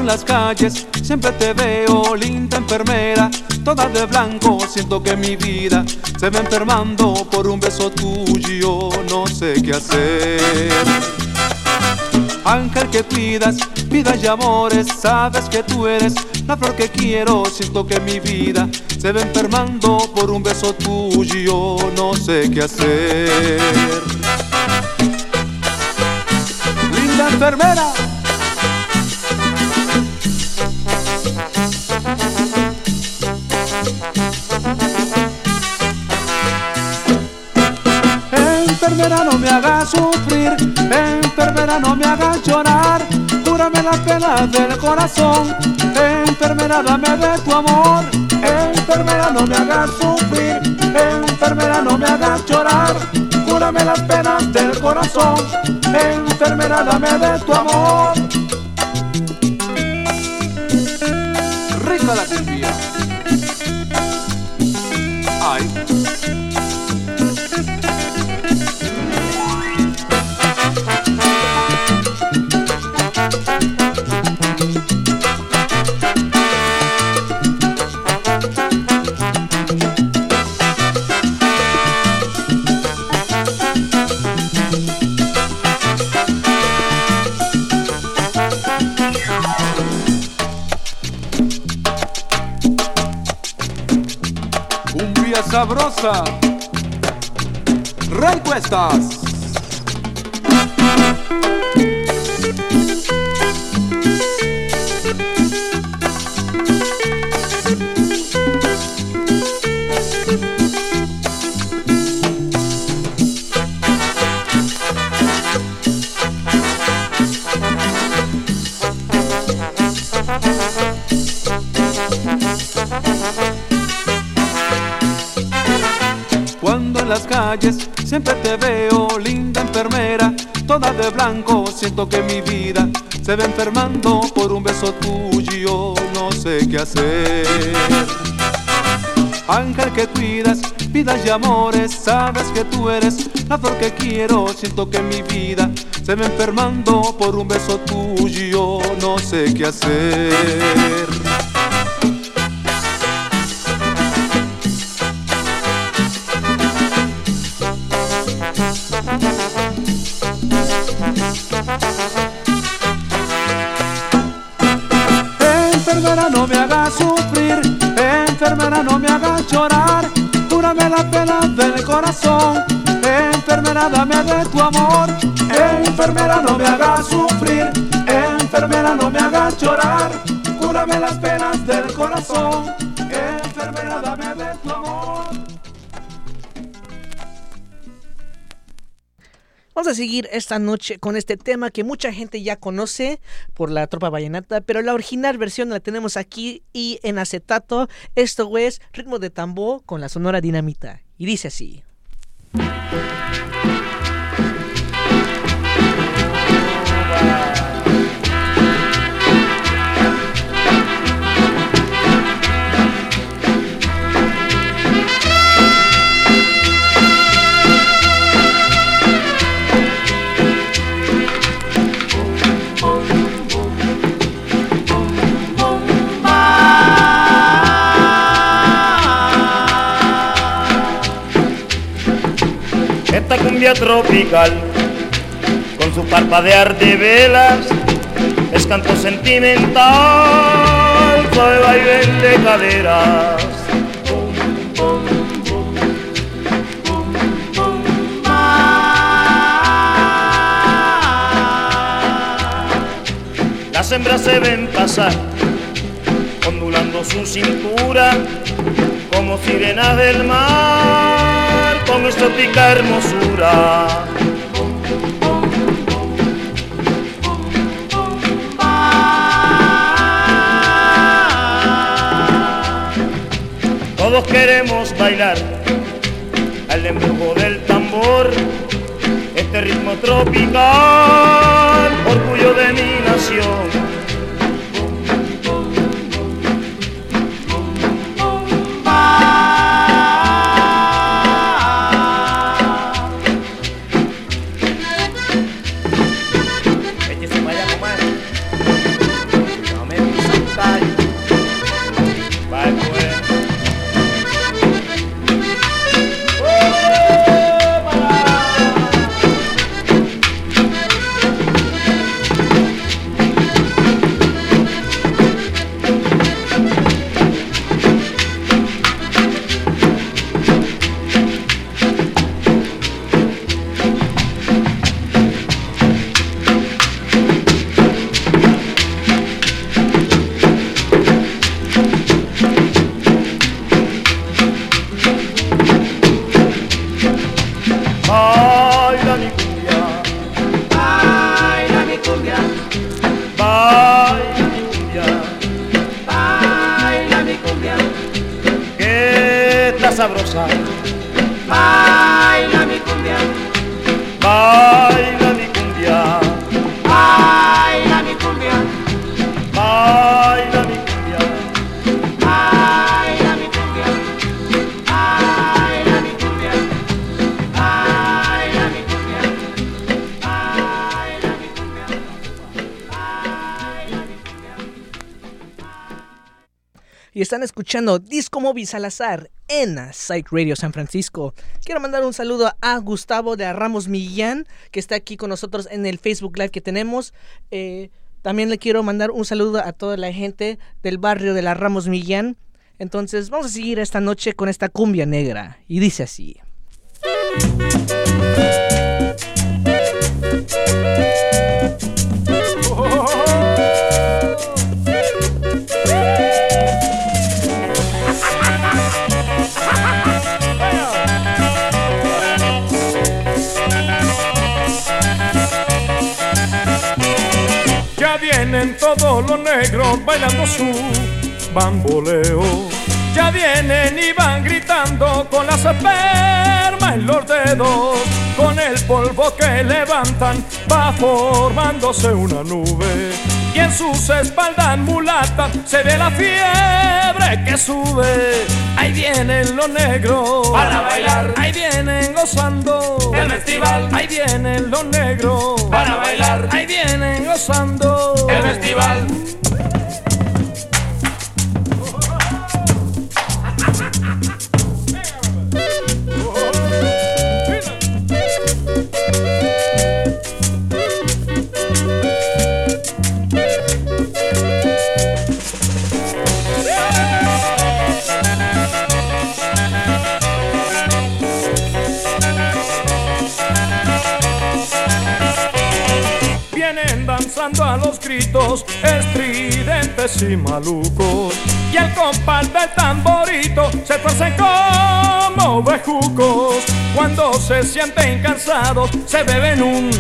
Las calles siempre te veo, linda enfermera, toda de blanco, siento que mi vida se va enfermando por un beso tuyo, no sé qué hacer. Ángel que pidas, vida y amores, sabes que tú eres la flor que quiero, siento que mi vida se va enfermando por un beso tuyo, no sé qué hacer. Linda enfermera. Enfermera no me hagas sufrir, enfermera no me hagas llorar, cúrame las penas del corazón, enfermera dame de tu amor, enfermera no me hagas sufrir, enfermera no me hagas llorar, cúrame las penas del corazón, enfermera dame de tu amor. Rica la cumbia. Sabrosa. Rey siempre te veo, linda enfermera, toda de blanco, siento que mi vida se va enfermando por un beso tuyo, no sé qué hacer. Ángel que cuidas, vidas y amores, sabes que tú eres la flor que quiero, siento que mi vida se va enfermando por un beso tuyo, no sé qué hacer. Llorar, cúrame la pena del corazón, enfermera dame de tu amor, enfermera no me hagas sufrir, a seguir esta noche con este tema que mucha gente ya conoce por la tropa vallenata, pero la original versión la tenemos aquí y en acetato. Esto es ritmo de tambor con la sonora dinamita. Y dice así. Esta cumbia tropical, con su parpadear de velas, es canto sentimental, suave vaivén de caderas. Las hembras se ven pasar mostrando su cintura como sirenas del mar con exótica hermosura. Todos queremos bailar al embrujo del tambor, este ritmo tropical, orgullo de mi nación. Y están escuchando Disco Móvil Salazar en Psych Radio San Francisco. Quiero mandar un saludo a Gustavo de Ramos Millán, que está aquí con nosotros en el Facebook Live que tenemos. Eh, también le quiero mandar un saludo a toda la gente del barrio de la Ramos Millán. Entonces vamos a seguir esta noche con esta cumbia negra. Y dice así. Vienen todos los negros bailando su bamboleo. Ya vienen y van gritando con las espermas en los dedos. Con el polvo que levantan va formándose una nube. Y en sus espaldas mulatas se ve la fiebre que sube. Ahí vienen los negros Para bailar. Ahí vienen gozando El festival. Ahí vienen los negros Para bailar. Ahí vienen gozando El festival. Danzando a los gritos estridentes y malucos. Y el compás del tamborito se tuercen como bejucos. Cuando se sienten cansados, se beben un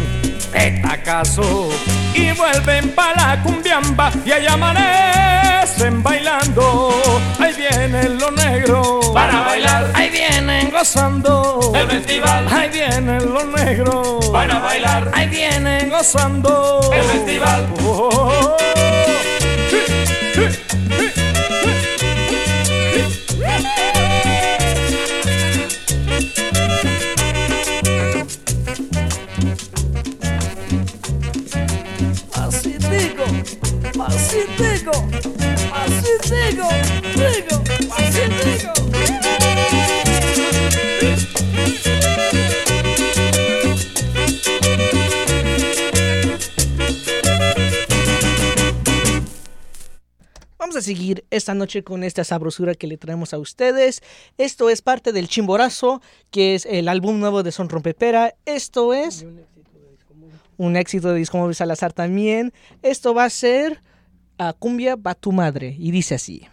petacazo. Y vuelven para la cumbiamba y ahí amanecen bailando. Ahí vienen los negros Para bailar. Ahí vienen gozando. El festival. Ahí vienen los negros Para bailar. Ahí vienen gozando. El festival. Oh, oh, oh. Así digo, así digo, digo, así digo. Vamos a seguir esta noche con esta sabrosura que le traemos a ustedes. Esto es parte del Chimborazo, que es el álbum nuevo de Son Rompepera. Esto es un éxito de Disco Móvil Salazar también. Esto va a ser a Cumbia va tu madre y dice así.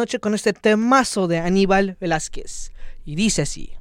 noche con este temazo de Aníbal Velázquez. Y dice así.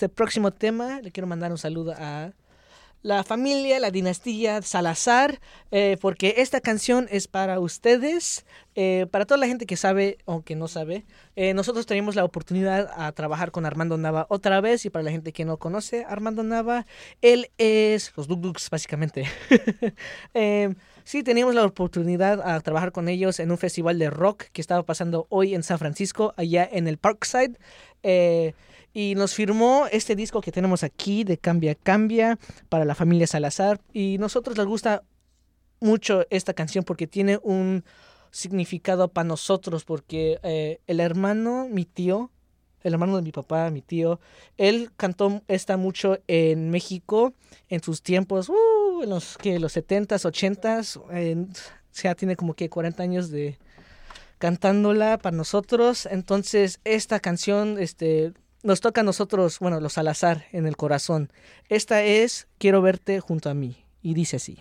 Este próximo tema, le quiero mandar un saludo a la familia, la dinastía Salazar, eh, porque esta canción es para ustedes, eh, para toda la gente que sabe o que no sabe. Eh, nosotros tenemos la oportunidad a trabajar con Armando Nava otra vez y para la gente que no conoce a Armando Nava, él es los Duk Duks básicamente. Eh, sí, teníamos la oportunidad a trabajar con ellos en un festival de rock que estaba pasando hoy en San Francisco, allá en el Parkside. Y nos firmó este disco que tenemos aquí de Cambia Cambia para la familia Salazar. Y nosotros les gusta mucho esta canción porque tiene un significado para nosotros, porque eh, el hermano, mi tío, el hermano de mi papá, mi tío, él cantó esta mucho en México en sus tiempos, uh, en los, que los 70s, 80s, eh, o sea, tiene como que 40 años de cantándola para nosotros. Entonces, esta canción, este, nos toca a nosotros, bueno, los Salazar en el corazón. Esta es Quiero verte junto a mí. Y dice así.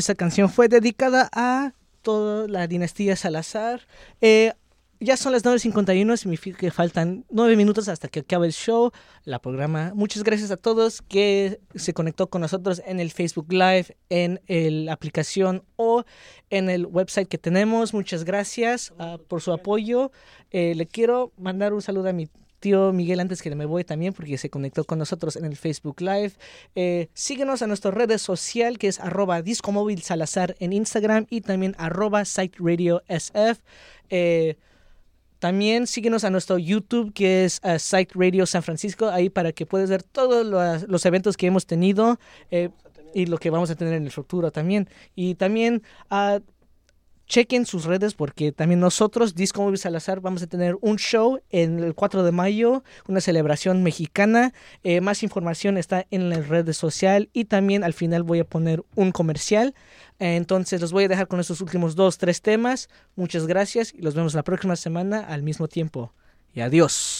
Esa canción fue dedicada a toda la dinastía Salazar. Eh, ya son las 9.51, significa que faltan 9 minutos hasta que acabe el show, la programa. Muchas gracias a todos que se conectó con nosotros en el Facebook Live, en la aplicación o en el website que tenemos. Muchas gracias ah, por su apoyo. Eh, le quiero mandar un saludo a mi tío Miguel antes que me voy también porque se conectó con nosotros en el Facebook Live. Eh, síguenos a nuestras redes social que es arroba discomóvil salazar en Instagram y también arroba site SF. Eh, también síguenos a nuestro YouTube que es uh, San Francisco, ahí para que puedas ver todos los, eventos que hemos tenido y lo que vamos a tener en el futuro también. Y también ah, chequen sus redes porque también nosotros, Disco Salazar, vamos a tener un show en el 4 de mayo, una celebración mexicana. Eh, más información está en las redes sociales y también al final voy a poner un comercial. Eh, Entonces los voy a dejar con estos últimos dos, tres temas. Muchas gracias y los vemos la próxima semana al mismo tiempo. Y adiós.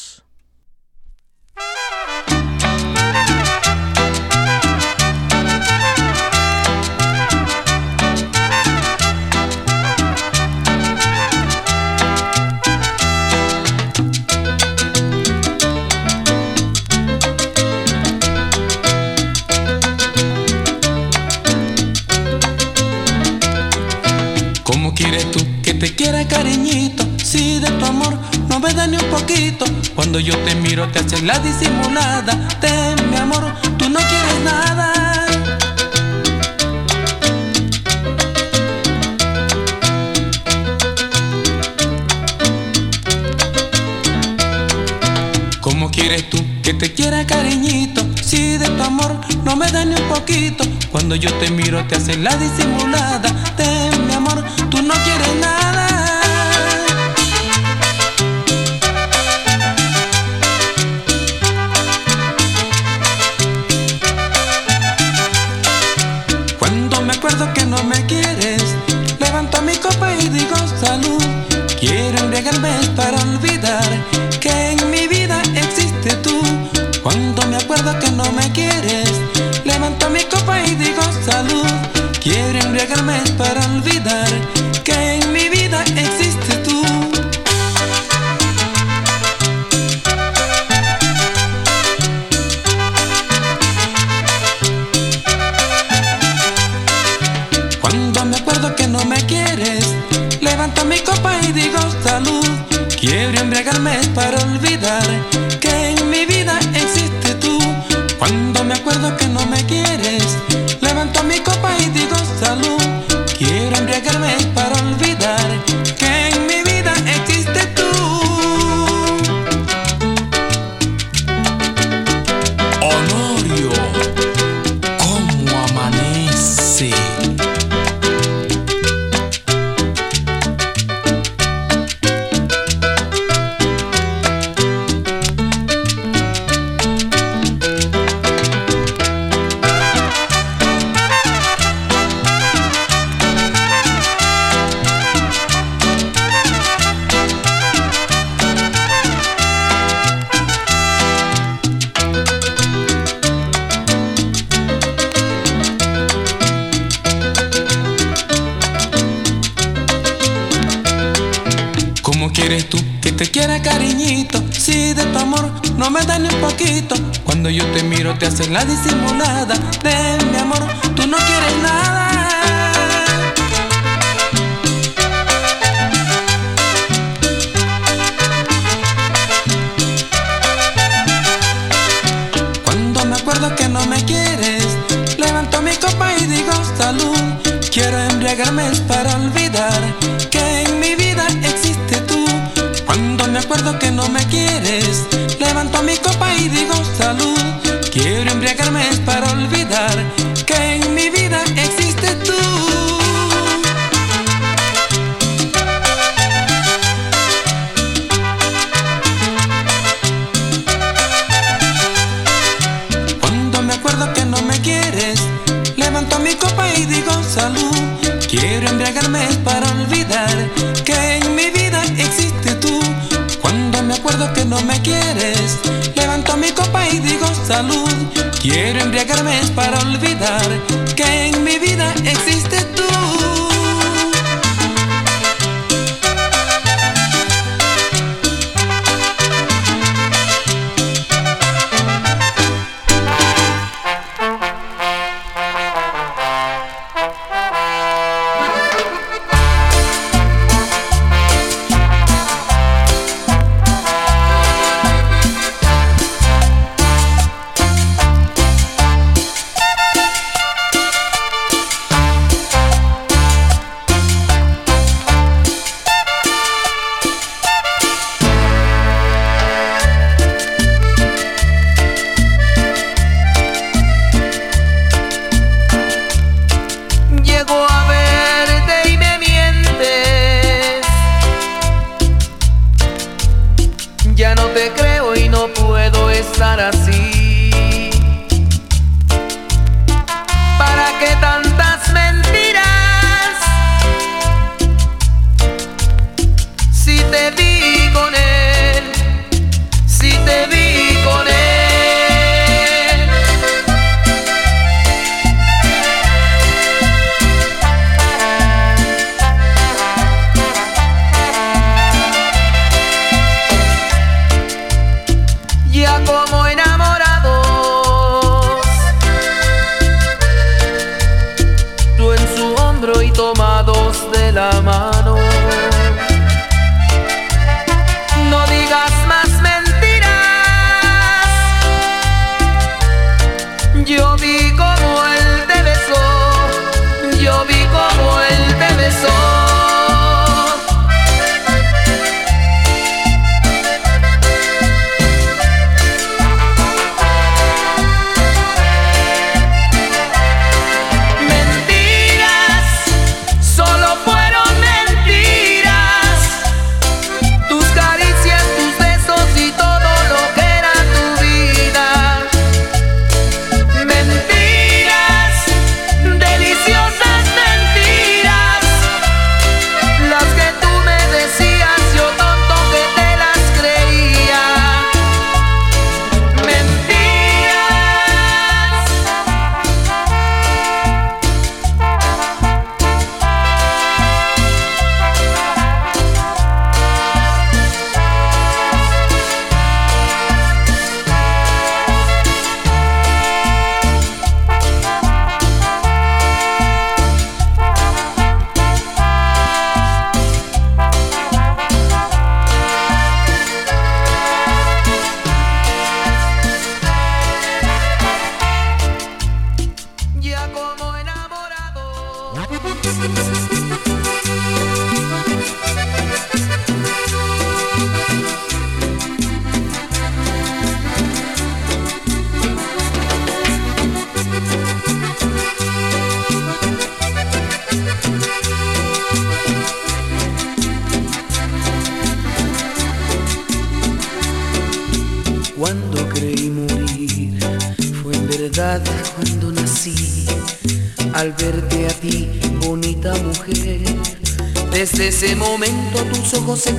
Quieres tú que te quiera cariñito? Si de tu amor no me da ni un poquito. Cuando yo te miro te haces la disimulada. De mi amor, tú no quieres nada. ¿Cómo quieres tú que te quiera cariñito? Si de tu amor no me da ni un poquito. Cuando yo te miro te haces la disimulada. Amor, tú no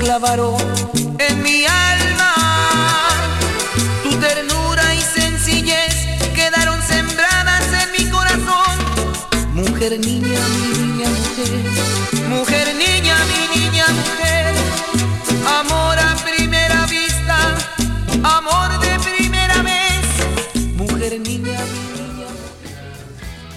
clavaron